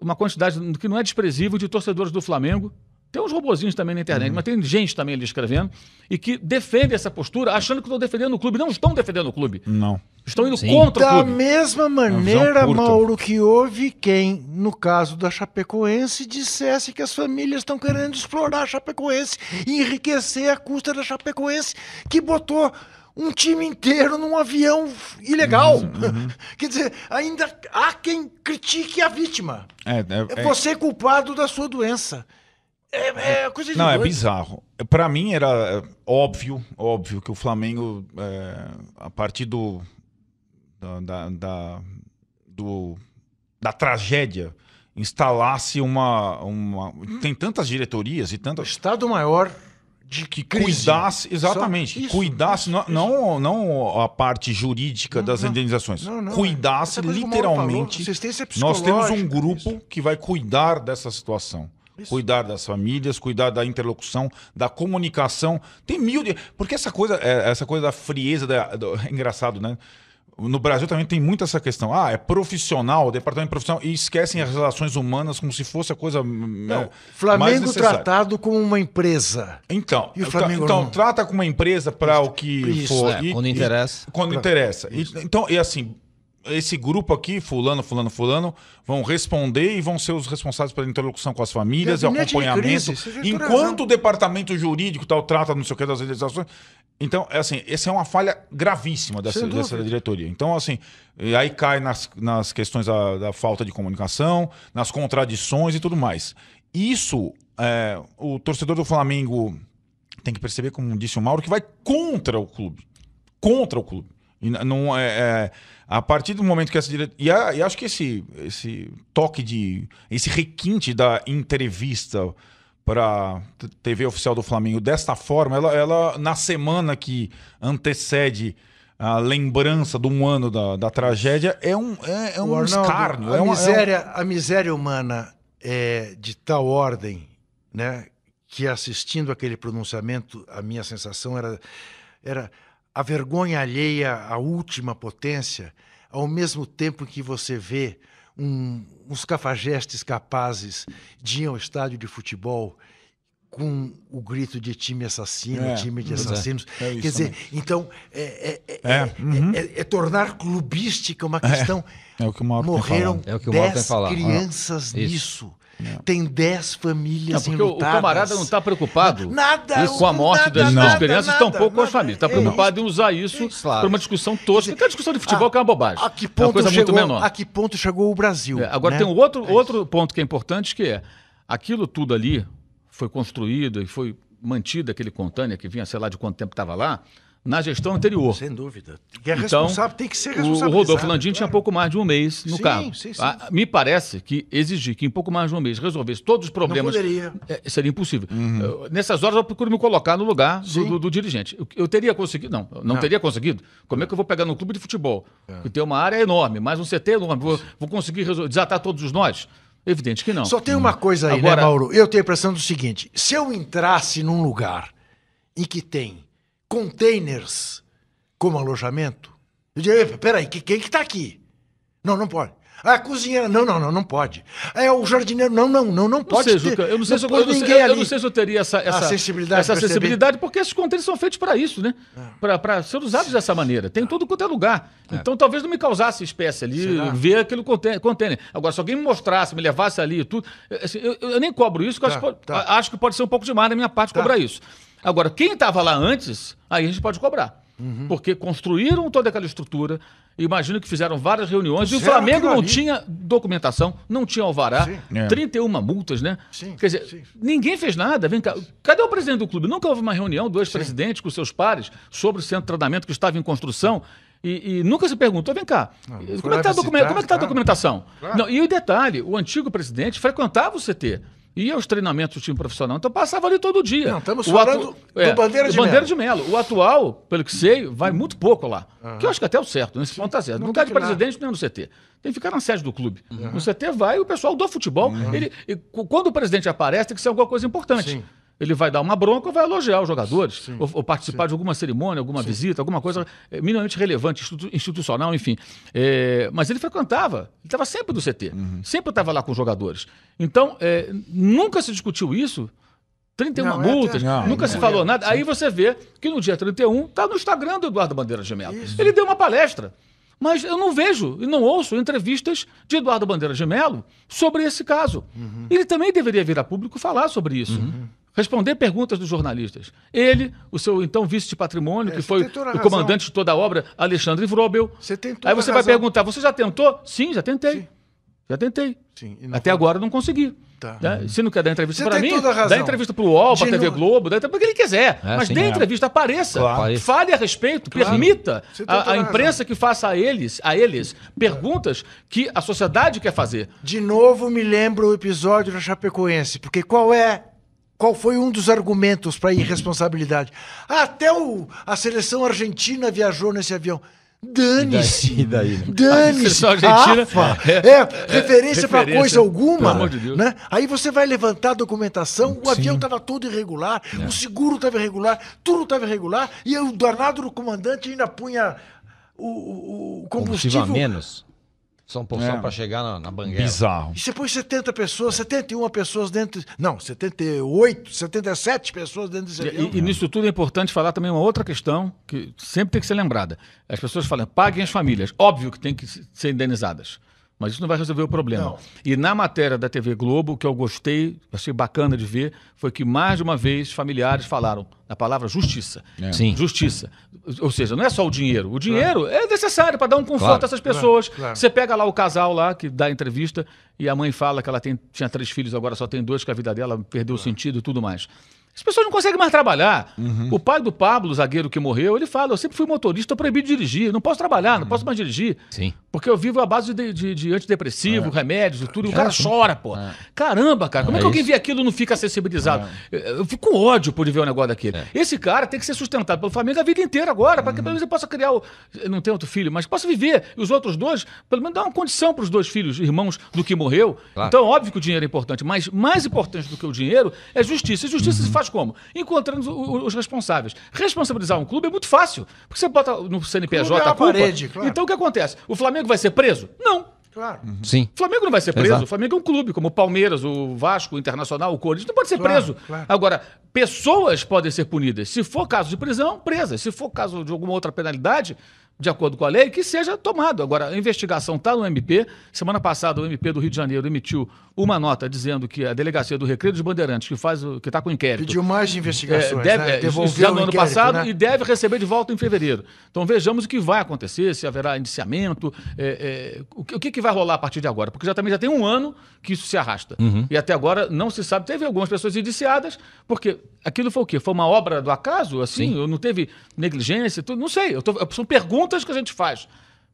uma quantidade que não é desprezível de torcedores do Flamengo. Tem uns robozinhos também na Uhum. internet, mas tem gente também ali escrevendo e que defende essa postura achando que estão defendendo o clube. Não estão defendendo o clube. Não. Estão indo Sim. contra o Da clube. mesma visão maneira. Mauro, que houve quem, no caso da Chapecoense, dissesse que as famílias estão querendo explorar a Chapecoense e enriquecer a custa da Chapecoense, que botou um time inteiro num avião ilegal. Uhum, [laughs] Quer dizer, ainda há quem critique a vítima. É, É é, é- você culpado da sua doença. É, é coisa de Não, é bizarro. Pra mim era é, óbvio, óbvio que o Flamengo, é, a partir do da, da, do da tragédia, instalasse uma, uma tem tantas diretorias e tantas Estado Maior de que crise. cuidasse exatamente, isso, cuidasse não, não não a parte jurídica das não. indenizações, Não, não, cuidasse Mauro falou, literalmente. assistência Nós temos um grupo isso. que vai cuidar dessa situação. Isso. Cuidar das famílias, cuidar da interlocução, da comunicação. Tem mil de... Porque essa coisa, é, essa coisa da frieza, da, do- [laughs] é engraçado, né? no Brasil também tem muito essa questão. Ah, é profissional, departamento profissional, e esquecem as relações humanas como se fosse a coisa Não, é, mais Flamengo tratado como uma empresa. Então, E o tá- Flamengo então não? trata com uma empresa para o que Isso, for. é, e- quando e- interessa. quando interessa. E- então, e assim, esse grupo aqui, fulano, fulano, fulano, vão responder e vão ser os responsáveis pela interlocução com as famílias, e Gabinete de acompanhamento. crise, Enquanto o departamento jurídico tal trata não sei o que das legislações. Então, é assim, essa é uma falha gravíssima dessa, dessa diretoria. Então, assim, e aí cai nas, nas questões da, da falta de comunicação, nas contradições e tudo mais. Isso, é, o torcedor do Flamengo tem que perceber, como disse o Mauro, que vai contra o clube. Contra o clube. E não é, é, a partir do momento que essa diretoria. E, a- e acho que esse, esse toque de. esse requinte da entrevista para TV oficial do Flamengo desta forma, ela, ela na semana que antecede a lembrança de um ano da, da tragédia, é um, é, é um Arnaldo, escárnio. A, é uma, é um- miséria, a miséria humana é de tal ordem, né, que assistindo aquele pronunciamento, a minha sensação era, era a vergonha alheia à última potência, ao mesmo tempo que você vê um- uns cafajestes capazes de ir ao estádio de futebol com o grito de time assassino, É, time de é. assassinos. É isso Quer dizer, também. então, é, é- é- É, uhum. é- é tornar clubística uma questão. É o que o Mauro tem Morreram falado. É o que o Mauro tem dez falado. crianças Isso. nisso. Tem dez Não, famílias porque o, o enlutadas. camarada não está preocupado Nada, com a morte nada, das, nada, das crianças, nada, tampouco com as famílias. Está É preocupado em usar isso Isso, claro. para uma discussão tosca, que é a discussão de futebol, Ah, que é uma bobagem. A que é uma ponto coisa chegou, muito menor. A que ponto chegou o Brasil? É, agora né? tem um outro, É outro ponto que é importante, que é aquilo tudo ali foi construído e foi mantido, aquele contânia que vinha, sei lá de quanto tempo estava lá, na gestão anterior. Sem dúvida. Que é Então, responsável, tem que ser O, o. Rodolfo Landim tinha pouco mais de um mês no Sim, cargo. sim, sim. Ah, me parece que exigir que em pouco mais de um mês resolvesse todos os problemas poderia. é, seria impossível. Eu- nessas horas eu procuro me colocar no lugar do, do- do dirigente. Eu, eu teria conseguido? Não, não, Não. teria conseguido. Como é que eu vou pegar num clube de futebol que tem uma área enorme, mais um CT enorme, vou, vou conseguir resol- desatar todos os nós? Evidente que não. Só tem uma coisa aí, Agora- né, Mauro? Eu tenho a impressão do seguinte: se eu entrasse num lugar em que tem containers como alojamento, eu diria, "Epa, peraí, que- quem que tá aqui? Não, não pode. Ah, a cozinheira, não, não, não, não pode. É o jardineiro, não, não, não, não Não pode sei, ter. Eu não sei, se eu, eu não ninguém eu ali. não sei se eu teria essa, essa, sensibilidade essa de perceber. sensibilidade, porque esses contêineres são feitos para isso, né? É. Para ser usados dessa maneira. Tem em todo quanto é lugar. Então talvez não me causasse espécie ali, Será? ver aquele container. Agora, se alguém me mostrasse, me levasse ali e tudo. eu- assim, eu, eu nem cobro isso, porque eu Tá, acho, que pode, tá. acho que pode ser um pouco demais da minha parte Tá. cobrar isso. Agora, quem estava lá antes, aí a gente pode cobrar. Uhum. Porque construíram toda aquela estrutura, imagino que fizeram várias reuniões, e o Flamengo não tinha documentação, não tinha alvará, Sim. É. 31 multas, né? Sim, Quer dizer, sim. ninguém fez nada. Vem cá. Cadê o presidente do clube? Nunca houve uma reunião do ex-presidente com seus pares sobre o centro de tratamento que estava em construção. E, e nunca se perguntou, vem cá, como, é tá visitar, como é que tá a documentação? Claro. Não, e o detalhe, o antigo presidente frequentava o CT. Ia aos treinamentos do time profissional, então passava ali todo dia. Não, estamos O falando do Bandeira de Bandeira Melo. de Melo. O atual, pelo que sei, vai muito pouco lá. Que eu acho que até é o certo, nesse ponto tá certo. Não tem de presidente, é no CT. Tem que ficar na sede do clube. No CT vai o pessoal do futebol. Ele, e cu- quando o presidente aparece, tem que ser alguma coisa importante. Sim. Ele vai dar uma bronca ou vai elogiar os jogadores, ou, ou participar de alguma cerimônia, alguma visita, alguma coisa eh, minimamente relevante, institu- institucional, enfim. Eh, mas ele frequentava, ele estava sempre do CT, sempre estava lá com os jogadores. Então, eh, nunca se discutiu isso. 31 Não, é multas, até- Não, nunca não se é. falou nada. Aí você vê que no dia 31 está no Instagram do Eduardo Bandeira de Mello. Ele deu uma palestra. Mas eu não vejo e não ouço entrevistas de Eduardo Bandeira de Mello sobre esse caso. Uhum. Ele também deveria vir a público falar sobre isso. Responder perguntas dos jornalistas. Ele, o seu então vice de patrimônio, É, que foi o razão. comandante de toda a obra, Alexandre Vrobel. Você tem toda Aí você vai razão. perguntar: você já tentou? Sim, já tentei. Já tentei. Sim, e Até foi. agora não consegui. Tá. Né? Se não quer dar entrevista para tem mim, razão. dá entrevista para o UOL, para a TV Globo, dá para quem ele quiser. É, mas sim, dê é. entrevista, apareça. Claro. Fale a respeito, Claro. permita a, a imprensa que faça a eles, a eles perguntas que a sociedade quer fazer. De novo me lembra o episódio da Chapecoense, porque qual é qual foi um dos argumentos para a irresponsabilidade? Ah, até o, a seleção argentina viajou nesse avião. Dane-se. Dane-se. A seleção argentina Afa. é- é, referência para referência, coisa alguma. pelo amor de Deus. Né? Aí você vai levantar a documentação, o avião estava todo irregular, o seguro estava irregular, tudo estava irregular, e o danado do comandante ainda punha o, o- o Combustível a combustível. menos. São porção É. para chegar na, na banguela. Bizarro. E você põe 70 pessoas, 71 pessoas dentro. Não, 78, 77 pessoas dentro desse avião. E, e nisso tudo é importante falar também uma outra questão que sempre tem que ser lembrada. As pessoas falam, paguem as famílias. Óbvio que tem que ser indenizadas. Mas isso não vai resolver o problema. Não. E na matéria da TV Globo, o que eu gostei, achei bacana de ver, foi que mais de uma vez familiares falaram a palavra justiça. Sim. Justiça. Ou seja, não é só o dinheiro. O dinheiro é necessário para dar um conforto Claro. a essas pessoas. claro. Você pega lá o casal lá que dá a entrevista e a mãe fala que ela tem- tinha três filhos, agora só tem dois, que a vida dela perdeu o sentido e tudo mais. As pessoas não conseguem mais trabalhar. Uhum. O pai do Pablo, zagueiro que morreu, ele fala: Eu sempre fui motorista, estou proibido de dirigir, não posso trabalhar, não posso mais dirigir. Sim. Porque eu vivo à base de, de- de antidepressivo, remédios e tudo, e o cara chora, pô. Caramba, cara, como é, É que alguém isso. vê aquilo e não fica sensibilizado? Eu, eu fico com ódio por ver um negócio daquele. Esse cara tem que ser sustentado pelo Flamengo a vida inteira agora, para que pelo menos ele possa criar o. Não tem outro filho, mas possa viver. E os outros dois, pelo menos dar uma condição para os dois filhos, irmãos do que morreu. Claro. Então, óbvio que o dinheiro é importante, mas mais importante do que o dinheiro é justiça. E justiça se faz como? Encontrando o- o- os responsáveis. Responsabilizar um clube é muito fácil, porque você bota no CNPJ é a culpa. parede, claro. Então o que acontece? O Flamengo vai ser preso? Não. Claro. Sim. O Flamengo não vai ser preso. Exato. O Flamengo é um clube, como o Palmeiras, o Vasco, o Internacional, o Corinthians. Não pode ser Claro, preso. claro. Agora, pessoas podem ser punidas. Se for caso de prisão, presas. Se for caso de alguma outra penalidade, de acordo com a lei, que seja tomado. Agora, a investigação está no MP. Semana passada, o MP do Rio de Janeiro emitiu uma nota dizendo que a delegacia do Recreio dos Bandeirantes, que faz o, que está com inquérito, Pediu mais investigações, é, deve, né? é, Devolveu no ano inquérito, passado né? e deve receber de volta em fevereiro. Então vejamos o que vai acontecer, se haverá indiciamento, é, é, o, que, o que que vai rolar a partir de agora. Porque já também já tem um ano que isso se arrasta. E até agora não se sabe. Teve algumas pessoas indiciadas, porque aquilo foi o quê? Foi uma obra do acaso? Assim? Ou não teve negligência? Tudo? Não sei. Eu tô- são perguntas que a gente faz.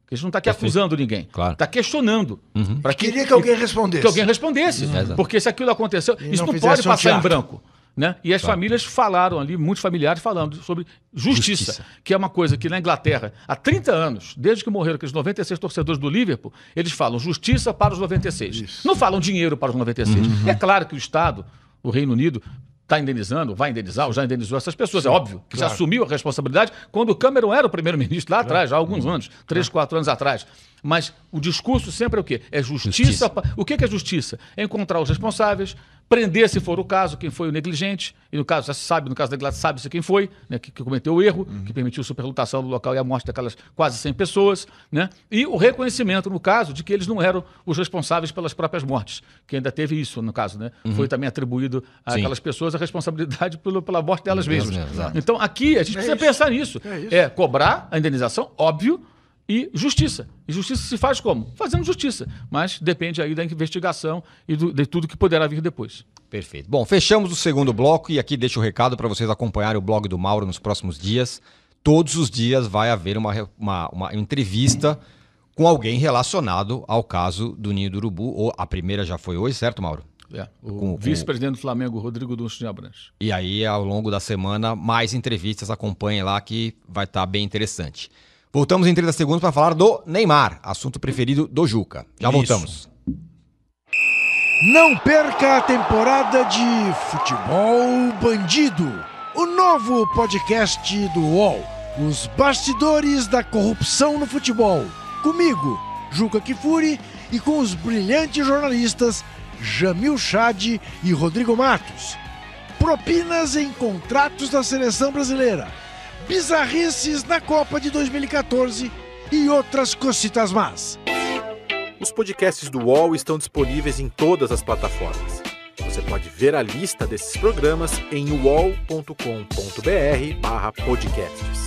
Que a gente não está aqui acusando ninguém. Claro. Está questionando. Pra Queria que alguém respondesse. que alguém respondesse. Exato. Porque se aquilo aconteceu, E isso não não, pode um passar em teatro. branco. Né? E as famílias falaram ali, muitos familiares falando sobre justiça, Justiça. que é uma coisa que na Inglaterra, há 30 anos, desde que morreram aqueles 96 torcedores do Liverpool, eles falam justiça para os 96. Não falam dinheiro para os 96. É claro que o Estado, o Reino Unido, está indenizando, vai indenizar, ou já indenizou essas pessoas. é óbvio que claro. se assumiu a responsabilidade quando o Cameron era o primeiro-ministro lá atrás, já há alguns anos, três, quatro anos atrás. Mas o discurso sempre é o quê? É justiça. Justiça. pa- O que que é justiça? É encontrar os responsáveis, prender, se for o caso, quem foi o negligente. E no caso, já se sabe, no caso da Inglaterra, sabe-se quem foi, né, que, que cometeu o erro, que permitiu superlotação do local e a morte daquelas quase 100 pessoas. Né? E o reconhecimento, no caso, de que eles não eram os responsáveis pelas próprias mortes. Que ainda teve isso, no caso. Né? Foi também atribuído àquelas pessoas a responsabilidade pelo, pela morte delas mesmas. Então, aqui, a gente precisa isso. pensar nisso. É. É cobrar a indenização, óbvio, e justiça. E justiça se faz como? Fazendo justiça. Mas depende aí da investigação e do- de tudo que poderá vir depois. Perfeito. Bom, fechamos o segundo bloco e aqui deixo o recado para vocês acompanharem o blog do Mauro nos próximos dias. Todos os dias vai haver uma, uma, uma entrevista com alguém relacionado ao caso do Ninho do Urubu. Ou a primeira já foi hoje, certo, Mauro? É, o vice-presidente do Flamengo, Rodrigo Duncho de Abranches. E aí, ao longo da semana, mais entrevistas acompanhem lá que vai estar bem interessante. Voltamos em 30 segundos para falar do Neymar, assunto preferido do Juca. Já Isso. voltamos. Não perca a temporada de Futebol Bandido, o novo podcast do UOL. Os bastidores da corrupção no futebol. Comigo, Juca Kifuri, e com os brilhantes jornalistas Jamil Chad e Rodrigo Matos. Propinas em contratos da seleção brasileira. Bizarrices na Copa de 2014 e outras cositas más. Os podcasts do UOL estão disponíveis em todas as plataformas. Você pode ver a lista desses programas em uol.com.br/podcasts.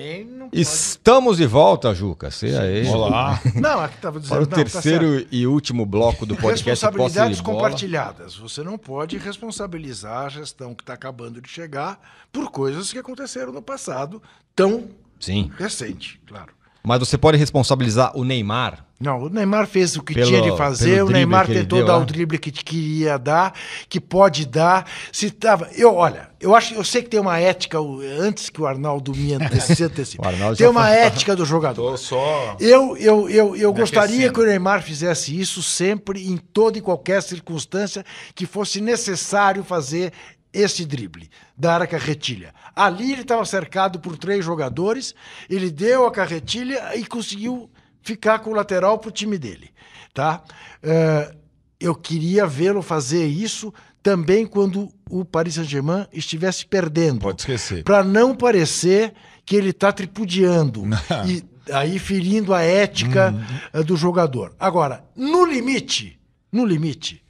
Também não Estamos de volta, Juca. Você aí. Olá. Não, aqui estava dizendo. [laughs] Para o não, tá terceiro e último bloco do podcast Responsabilidades compartilhadas. Você não pode responsabilizar a gestão que está acabando de chegar por coisas que aconteceram no passado, tão Sim. recente, claro. Mas você pode responsabilizar o Neymar. Não, o Neymar fez o que Pelo- tinha de fazer, o Neymar tentou deu dar lá. o drible que queria dar, que pode dar. Se tava, eu, olha, eu acho, eu sei que tem uma ética antes que o Arnaldo me ante- se [laughs] antecipe. O Arnaldo tem já uma foi- ética do jogador. Tô só. Eu, eu, eu, eu gostaria que o Neymar fizesse isso sempre, em toda e qualquer circunstância que fosse necessário fazer esse drible, dar a carretilha. Ali ele estava cercado por três jogadores, ele deu a carretilha e conseguiu ficar com o lateral para o time dele. Tá? Eh, eu queria vê-lo fazer isso também quando o Paris Saint-Germain estivesse perdendo. Pode esquecer. Para não parecer que ele está tripudiando e aí ferindo a ética eh, do jogador. Agora, no limite, no limite,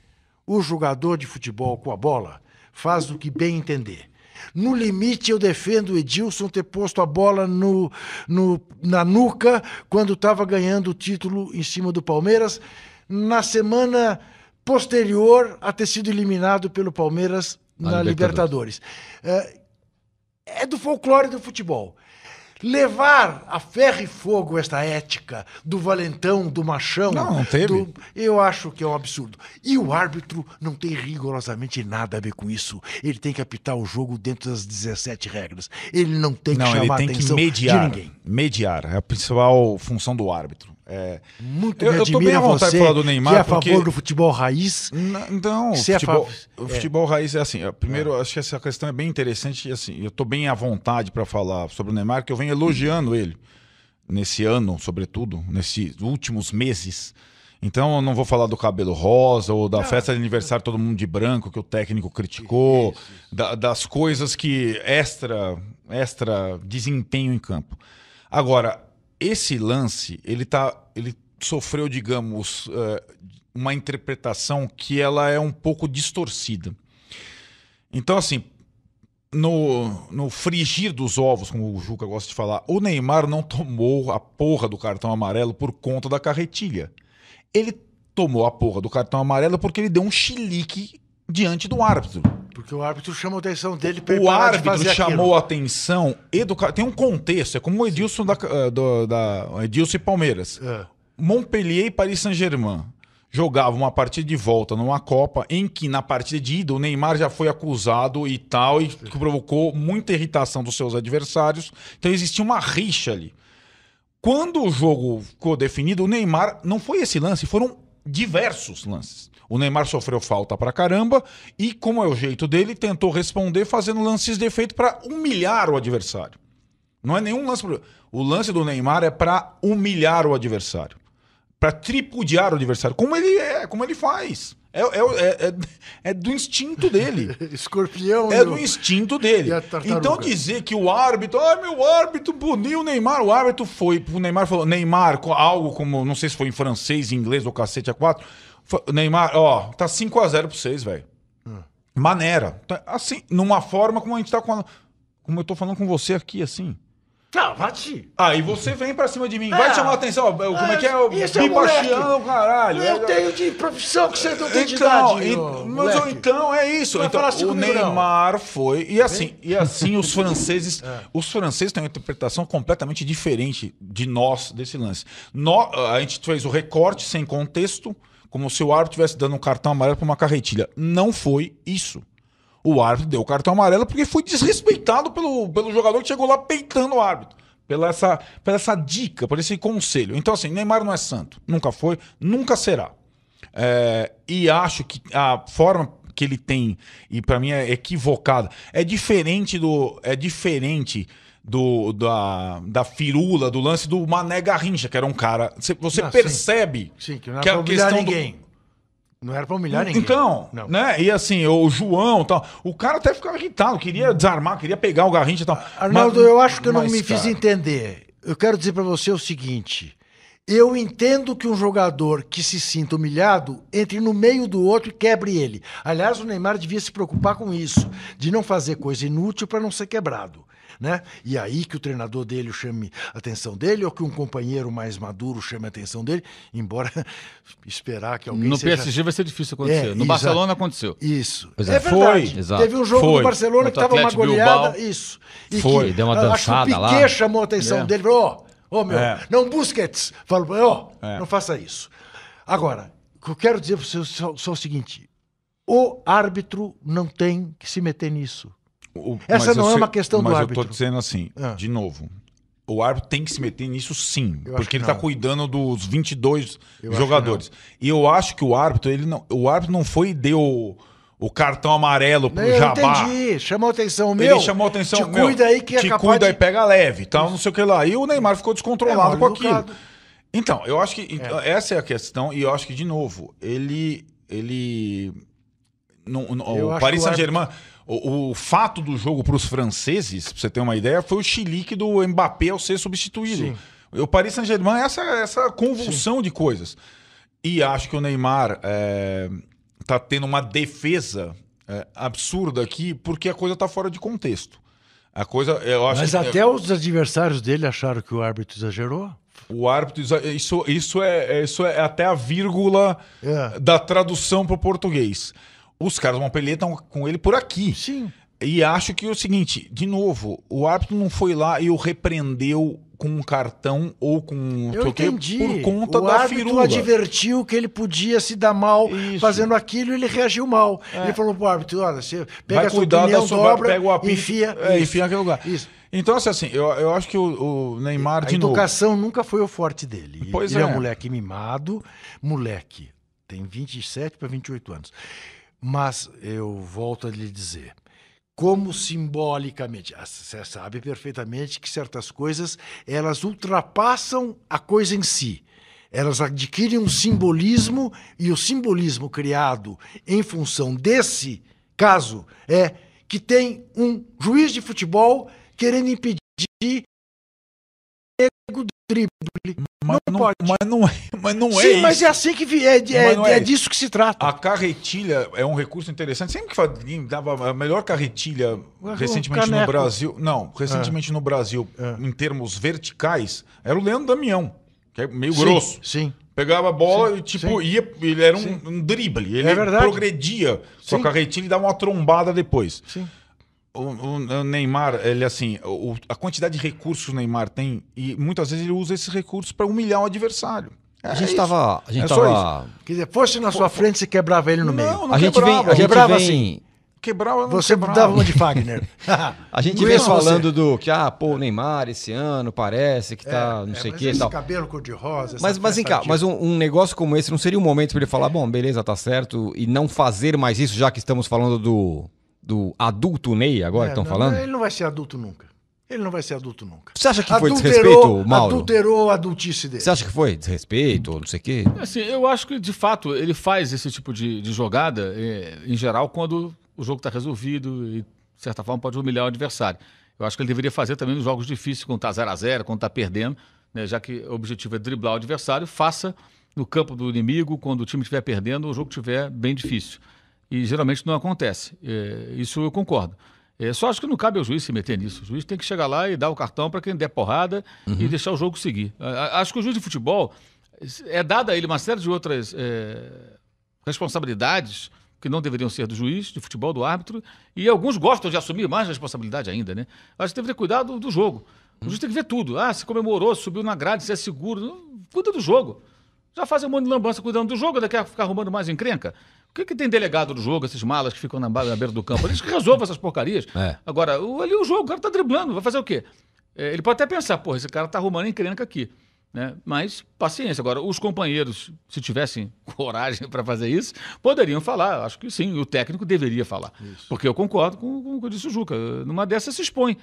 o jogador de futebol com a bola faz o que bem entender. No limite, eu defendo o Edilson ter posto a bola no, no- na nuca quando estava ganhando o título em cima do Palmeiras, na semana posterior a ter sido eliminado pelo Palmeiras Na na, Libertadores. Libertadores. É, é do folclore do futebol. Levar a ferro e fogo esta ética do valentão, do machão. Não, não teve. do- eu acho que é um absurdo. E o árbitro não tem rigorosamente nada a ver com isso. Ele tem que apitar o jogo dentro das 17 regras. Ele não tem que Não, ele chamar tem a que atenção mediar. de ninguém. Mediar. É a principal função do árbitro. É... Muito Eu- me eu tô bem admira à vontade você, de falar do Neymar, que é a porque- favor do futebol raiz. N- Então, Você é futebol, o é. futebol raiz é assim. Primeiro, acho que essa questão é bem interessante. E assim, eu tô bem à vontade para falar sobre o Neymar, que eu venho elogiando ele nesse ano, sobretudo, nesses últimos meses. Então, eu não vou falar do cabelo rosa ou da festa de aniversário todo mundo de branco que o técnico criticou, da- das coisas que extra, extra desempenho em campo. Agora, esse lance, ele tá, ele sofreu, digamos, eh, uma interpretação que ela é um pouco distorcida. Então, assim, no, no frigir dos ovos, como o Juca gosta de falar, o Neymar não tomou a porra do cartão amarelo por conta da carretilha. Ele tomou a porra do cartão amarelo porque ele deu um chilique diante do árbitro. Porque o árbitro chama a atenção dele para O árbitro chamou a atenção educa... Tem um contexto, é como o Edilson da, eh, do- da Edilson e Palmeiras. É. Montpellier e Paris Saint-Germain jogavam uma partida de volta numa Copa em que na partida de ida o Neymar já foi acusado e tal e que provocou muita irritação dos seus adversários. Então existia uma rixa ali. Quando o jogo ficou definido, o Neymar não foi esse lance, foram diversos lances. O Neymar sofreu falta pra caramba e, como é o jeito dele, tentou responder fazendo lances de efeito pra humilhar o adversário. Não é nenhum lance. O lance do Neymar é pra humilhar o adversário, Pra tripudiar o adversário, como ele é, como ele faz. É, é, é, é- é do instinto dele. [laughs] Escorpião. É do instinto dele. A? Então dizer que o árbitro, ai meu árbitro puniu o Neymar, o árbitro foi, o Neymar falou, Neymar, algo como, não sei se foi em francês, em inglês ou cacete a quatro, Neymar, ó, tá 5 a 0 pra vocês, velho. Maneira. Tá, Assim, numa forma como a gente tá com, como eu tô falando com você aqui, assim. Não, bate. Aí você vem pra cima de mim, vai Ah. chamar a atenção, como é que é o é o Bibachião, caralho. Eu É- tenho de profissão que você não tem de então, idade. e- mas então é isso. Vai Então, falar assim o comigo, não. Neymar foi e assim e assim os [laughs] franceses, os franceses têm uma interpretação completamente diferente de nós desse lance. Nó- a gente fez o recorte sem contexto, como se o árbitro estivesse dando um cartão amarelo para uma carretilha. Não foi isso. O árbitro deu o cartão amarelo porque foi desrespeitado pelo, pelo jogador que chegou lá peitando o árbitro. Pela essa, pela essa dica, por esse conselho. Então, assim, Neymar não é santo. Nunca foi, nunca será. É, e acho que a forma que ele tem, e pra mim é equivocada, é diferente do. É diferente do, da, da firula, do lance do Mané Garrincha, que era um cara. Você, você Ah, sim. percebe Sim, que não era que pra a humilhar questão do- ninguém. Não era pra humilhar ninguém. então, Não. né? E assim, o João e tal. O cara até ficava irritado, queria desarmar, queria pegar o Garrincha e tal. Arnaldo, Mas- eu acho que eu não me fiz cara, entender. Eu quero dizer pra você o seguinte. Eu entendo que um jogador que se sinta humilhado entre no meio do outro e quebre ele. Aliás, o Neymar devia se preocupar com isso, de não fazer coisa inútil para não ser quebrado. Né? E aí que o treinador dele chame a atenção dele, ou que um companheiro mais maduro chame a atenção dele, embora [laughs] esperar que alguém No seja... PSG vai ser difícil acontecer. É, no. Barcelona aconteceu. Isso. Pois é, é, verdade. foi. Exato. Teve um jogo Foi. do Barcelona que Contra estava uma goleada. Bilbao. Isso. E Foi. que, Deu uma acho que o dançada lá. Piquet chamou a atenção É. dele. Falou, ó, ô meu, É. não Busquets. Falou, ó, É. não faça isso. Agora, o que eu quero dizer para você só, só o seguinte. O árbitro não tem que se meter nisso. O- Essa não eu é uma questão do Mas eu árbitro. tô dizendo assim, Ah. de novo. O árbitro tem que se meter nisso sim, Eu porque que ele tá não. cuidando dos 22 Eu jogadores. E eu acho que o árbitro, ele não, o árbitro não foi e deu o cartão amarelo pro Eu Jabá. entendi, chamou atenção meu. Ele chamou a atenção. Te meu, cuida aí que é te cuida de... aí, pega leve, tal, não sei o que lá. E o Neymar ficou descontrolado É, com aquilo. educado. Então, eu acho que então, essa é a questão, e eu acho que, de novo, ele. ele não- não- o Paris Saint-Germain. O, o fato do jogo para os franceses, pra você ter uma ideia, foi o chilique do Mbappé ao ser substituído. Sim. O Paris Saint-Germain é essa, essa convulsão de coisas. E acho que o Neymar é, tá tendo uma defesa é, absurda aqui, porque a coisa tá fora de contexto. A coisa, eu acho Mas que, até os adversários dele acharam que o árbitro exagerou. o árbitro, isso, isso, é, isso é até a vírgula É. da tradução para o português. Os caras do Montpellier estão com ele por aqui. Sim. E acho que é o seguinte, de novo, o árbitro não foi lá e o repreendeu com um cartão ou com Eu o entendi. por conta o da árbitro firula. advertiu que ele podia se dar mal Isso. É. fazendo aquilo e ele reagiu mal. Ele falou pro árbitro, olha, você pega Vai a sua cuidar opinião, da sua dobra, pega o apito, enfia. é, Isso. enfia naquele lugar. Isso. Então, assim, assim, eu, eu acho que o, o Neymar, A de novo... educação nunca foi o forte dele. Pois ele é. é. um moleque mimado, moleque, tem 27 para 28 anos. Mas eu volto a lhe dizer, como simbolicamente, você sabe perfeitamente que certas coisas elas ultrapassam a coisa em si. Elas adquirem um simbolismo e o simbolismo criado em função desse caso é que tem um juiz de futebol querendo impedir drible. Mas não não, pode. mas não é, mas não é Sim, isso. mas é assim que vi- é, é, é é isso. disso que se trata. A carretilha é um recurso interessante. Sempre que dava a melhor carretilha recentemente no. Brasil. Não, recentemente no Brasil, em termos verticais, era o Leandro Damião, que é meio Sim, grosso. Sim. Pegava a bola Sim, e, tipo, sim. ia. Ele era um, um drible. Ele É progredia com a carretilha e dava uma trombada depois. Sim. O, o- Neymar, ele assim, o- a quantidade de recursos que o Neymar tem, e muitas vezes ele usa esses recursos para humilhar o adversário. A É gente isso. tava. A gente É só tava. Quer dizer, fosse na sua frente, você quebrava ele no meio. Não, não A gente vem. quebrava. A gente Quebrava vem. assim. Quebrava, não Você quebrava. dava uma de Fagner. [laughs] A gente Não vem é falando do que, ah, pô, o Neymar esse ano parece que tá não É, sei o mas que e esse tal. cabelo cor-de-rosa. Mas, mas vem cá, mas um, um negócio como esse não seria um momento para ele falar, bom, beleza, tá certo, e não fazer mais isso, já que estamos falando do, do adulto Ney agora que É, estão não, falando? Ele não vai ser adulto nunca. Ele não vai ser adulto nunca. Você acha que foi Adulterou- desrespeito, Mauro? Adulterou a adultice dele. Você acha que foi desrespeito, não sei o quê? Assim, eu acho que, de fato, ele faz esse tipo de, de jogada, eh, em geral, quando o jogo está resolvido e, de certa forma, pode humilhar o adversário. Eu acho que ele deveria fazer também nos jogos difíceis, quando está 0x0, quando está perdendo, né, já que o objetivo é driblar o adversário, faça no campo do inimigo, quando o time estiver perdendo, o jogo estiver bem difícil. E geralmente não acontece. Eh, isso eu concordo. É, só acho que não cabe ao juiz se meter nisso. O juiz tem que chegar lá e dar o cartão para quem der porrada e deixar o jogo seguir. Acho que o juiz de futebol é dada a ele uma série de outras é, responsabilidades que não deveriam ser do juiz de futebol, do árbitro, e alguns gostam de assumir mais responsabilidade ainda, né? Acho que deveria cuidar do, do jogo. O juiz tem que ver tudo. Ah, se comemorou, subiu na grade, se é seguro. Cuida do jogo. Já faz um monte de lambança cuidando do jogo, daqui a ficar arrumando mais encrenca. O que, que tem delegado do jogo, esses malas que ficam na, beira do campo? Eles que resolvam essas porcarias. É. Agora, o, ali o jogo, o cara tá driblando, vai fazer o quê? É, ele pode até pensar, pô, esse cara tá arrumando encrenca aqui. Né? Mas, paciência. Agora, os companheiros, se tivessem [laughs] coragem para fazer isso, poderiam falar. Acho que sim, o técnico deveria falar. Porque eu concordo com, com o que disse o Juca. Numa dessas se expõe.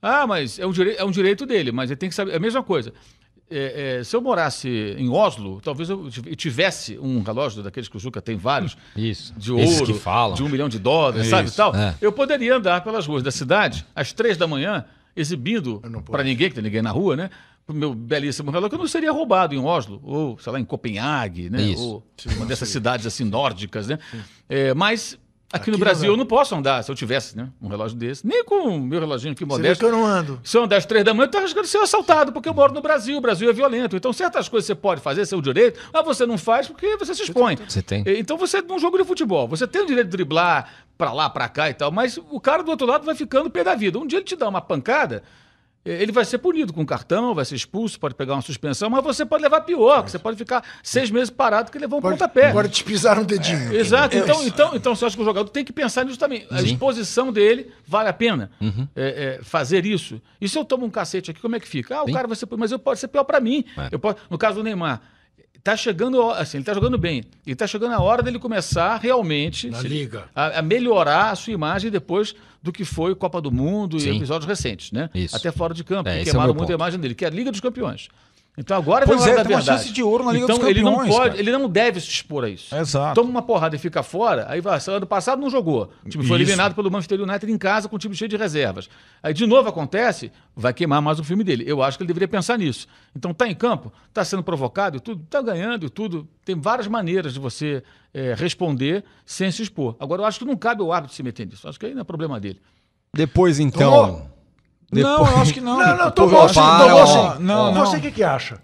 Ah, mas é um, direi- é um direito dele, mas ele tem que saber. É a mesma coisa. É, é, se eu morasse em Oslo, talvez eu tiv- tivesse um relógio daqueles que o Juca tem vários, Isso. de ouro, que falam. de um milhão de dólares, sabe, Isso, tal, é. eu poderia andar pelas ruas da cidade às três da manhã, exibindo para ninguém, que tem ninguém na rua, né? O meu belíssimo relógio, que eu não seria roubado em Oslo, ou, sei lá, em Copenhague, né? Isso. Ou uma dessas cidades assim nórdicas, né? É, mas aqui, no Aqui Brasil não. eu não posso andar se eu tivesse né, um relógio desse, nem com o meu reloginho aqui Você modesto. que eu não ando. Se eu andar às três da manhã, eu tô arriscando ser assaltado, porque eu moro no Brasil, o Brasil é violento. Então, certas coisas você pode fazer, seu direito, mas você não faz porque você se expõe. Você tem. Então, você, num jogo de futebol, você tem o direito de driblar pra lá, pra cá e tal, mas o cara do outro lado vai ficando pé da vida. Um dia ele te dá uma pancada, ele vai ser punido com cartão, vai ser expulso, pode pegar uma suspensão, mas você pode levar pior, que você pode ficar seis meses parado que levou um Pode, pontapé. pode te pisar no dedinho. Exato. Então, então, então, você acha que o jogador tem que pensar nisso também. A Sim. exposição dele vale a pena é, é, fazer isso. E se eu tomo um cacete aqui, como é que fica? Ah, o Sim. cara vai ser. Mas eu pode ser pior para mim. É. Eu posso, no caso do Neymar, tá chegando, assim, ele tá jogando bem. E tá chegando a hora dele começar realmente Na se- liga. A, a melhorar a sua imagem depois do que foi Copa do Mundo Sim. e episódios recentes, né? Isso. Até fora de campo, É, que é queimaram meu muito a ponto. imagem dele, que é a Liga dos Campeões. Então agora Pois é a hora é, da tem uma verdade. chance de ouro na Liga então, dos ele não Campeões, pode, cara. ele não deve se expor a isso. Exato. Toma uma porrada e fica fora, aí vai, ano passado não jogou. O time foi Isso. eliminado pelo Manchester United em casa com um time cheio de reservas. Aí de novo acontece, vai queimar mais o filme dele. Eu acho que ele deveria pensar nisso. Então tá em campo, tá sendo provocado e tudo, tá ganhando e tudo. Tem várias maneiras de você eh, responder sem se expor. Agora eu acho que não cabe o árbitro se meter nisso. Acho que aí não é problema dele. Depois, então. Tomou? Não, eu acho que não. Não, não, Pô, tomou sim, para, tomou ó, sim. não, não. Você o que, que acha?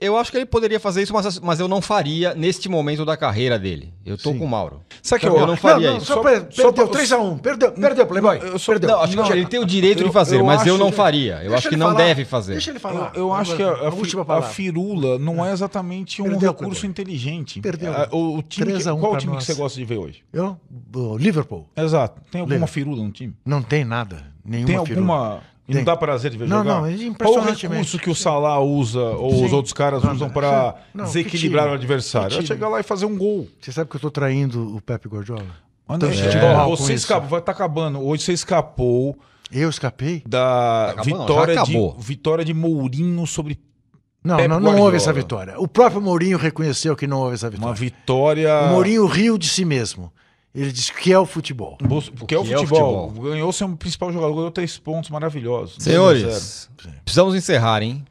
Eu acho que ele poderia fazer isso, mas, mas eu não faria neste momento da carreira dele. Eu tô Sim. com o Mauro. Sabe que Eu eu, não faria não, isso. Só, Só- per- só perdeu pra- 3x1. Perdeu, perdeu, Playboy. Eu só- perdeu. Não, acho que ele tem o direito de fazer, eu mas eu não faria. Eu acho que ele não falar. deve fazer. Deixa ele falar. Eu, eu acho que a, a, última a firula não é exatamente um Perdeu, recurso Playboy. inteligente. Perdeu. A- O, o time que, 3 a 1 qual o time que nós. você gosta de ver hoje? Eu? O Liverpool. Exato. Tem alguma firula no time? Não tem nada. Nenhuma Tem firula. alguma. E não dá prazer de ver Não, jogar? não, é Qual o recurso que o Salah usa ou Sim. os outros caras Não, usam não, desequilibrar o adversário? É chegar lá e fazer um gol. Você sabe que eu tô traindo o Pepe Guardiola? Olha, Tô é, você isso. escapou, vai estar acabando. Hoje você escapou Eu escapei? da não, vitória, de, vitória de Mourinho sobre Não, Pep não, não Guardiola. houve essa vitória. O próprio Mourinho reconheceu que não houve essa uma vitória. vitória. O Mourinho riu de si mesmo. Ele disse que é o futebol. Porque é o que é o futebol. futebol. Ganhou seu principal jogador, ganhou três pontos maravilhosos. 2 a 0. Senhores, precisamos encerrar, hein?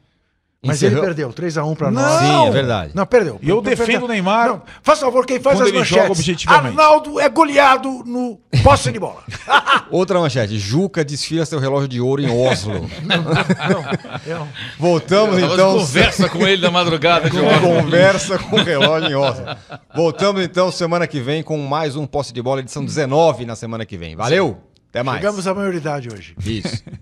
Mas Encerrou- ele perdeu 3x1 pra Não! nós. Sim, é verdade. Não, perdeu. E eu defendo o Neymar. Não, faz favor, quem faz Quando as ele joga manchetes. objetivamente. Arnaldo é goleado no posse de bola. [laughs] Outra manchete. Juca desfila seu relógio de ouro em Oslo. [laughs] Eu- Voltamos de então. conversa com ele na madrugada. de Com ontem. conversa com o relógio em Oslo. Voltamos então semana que vem com mais um Posse de Bola, edição 19 na semana que vem. Valeu? Até mais. Chegamos à maioridade hoje. Isso. [laughs]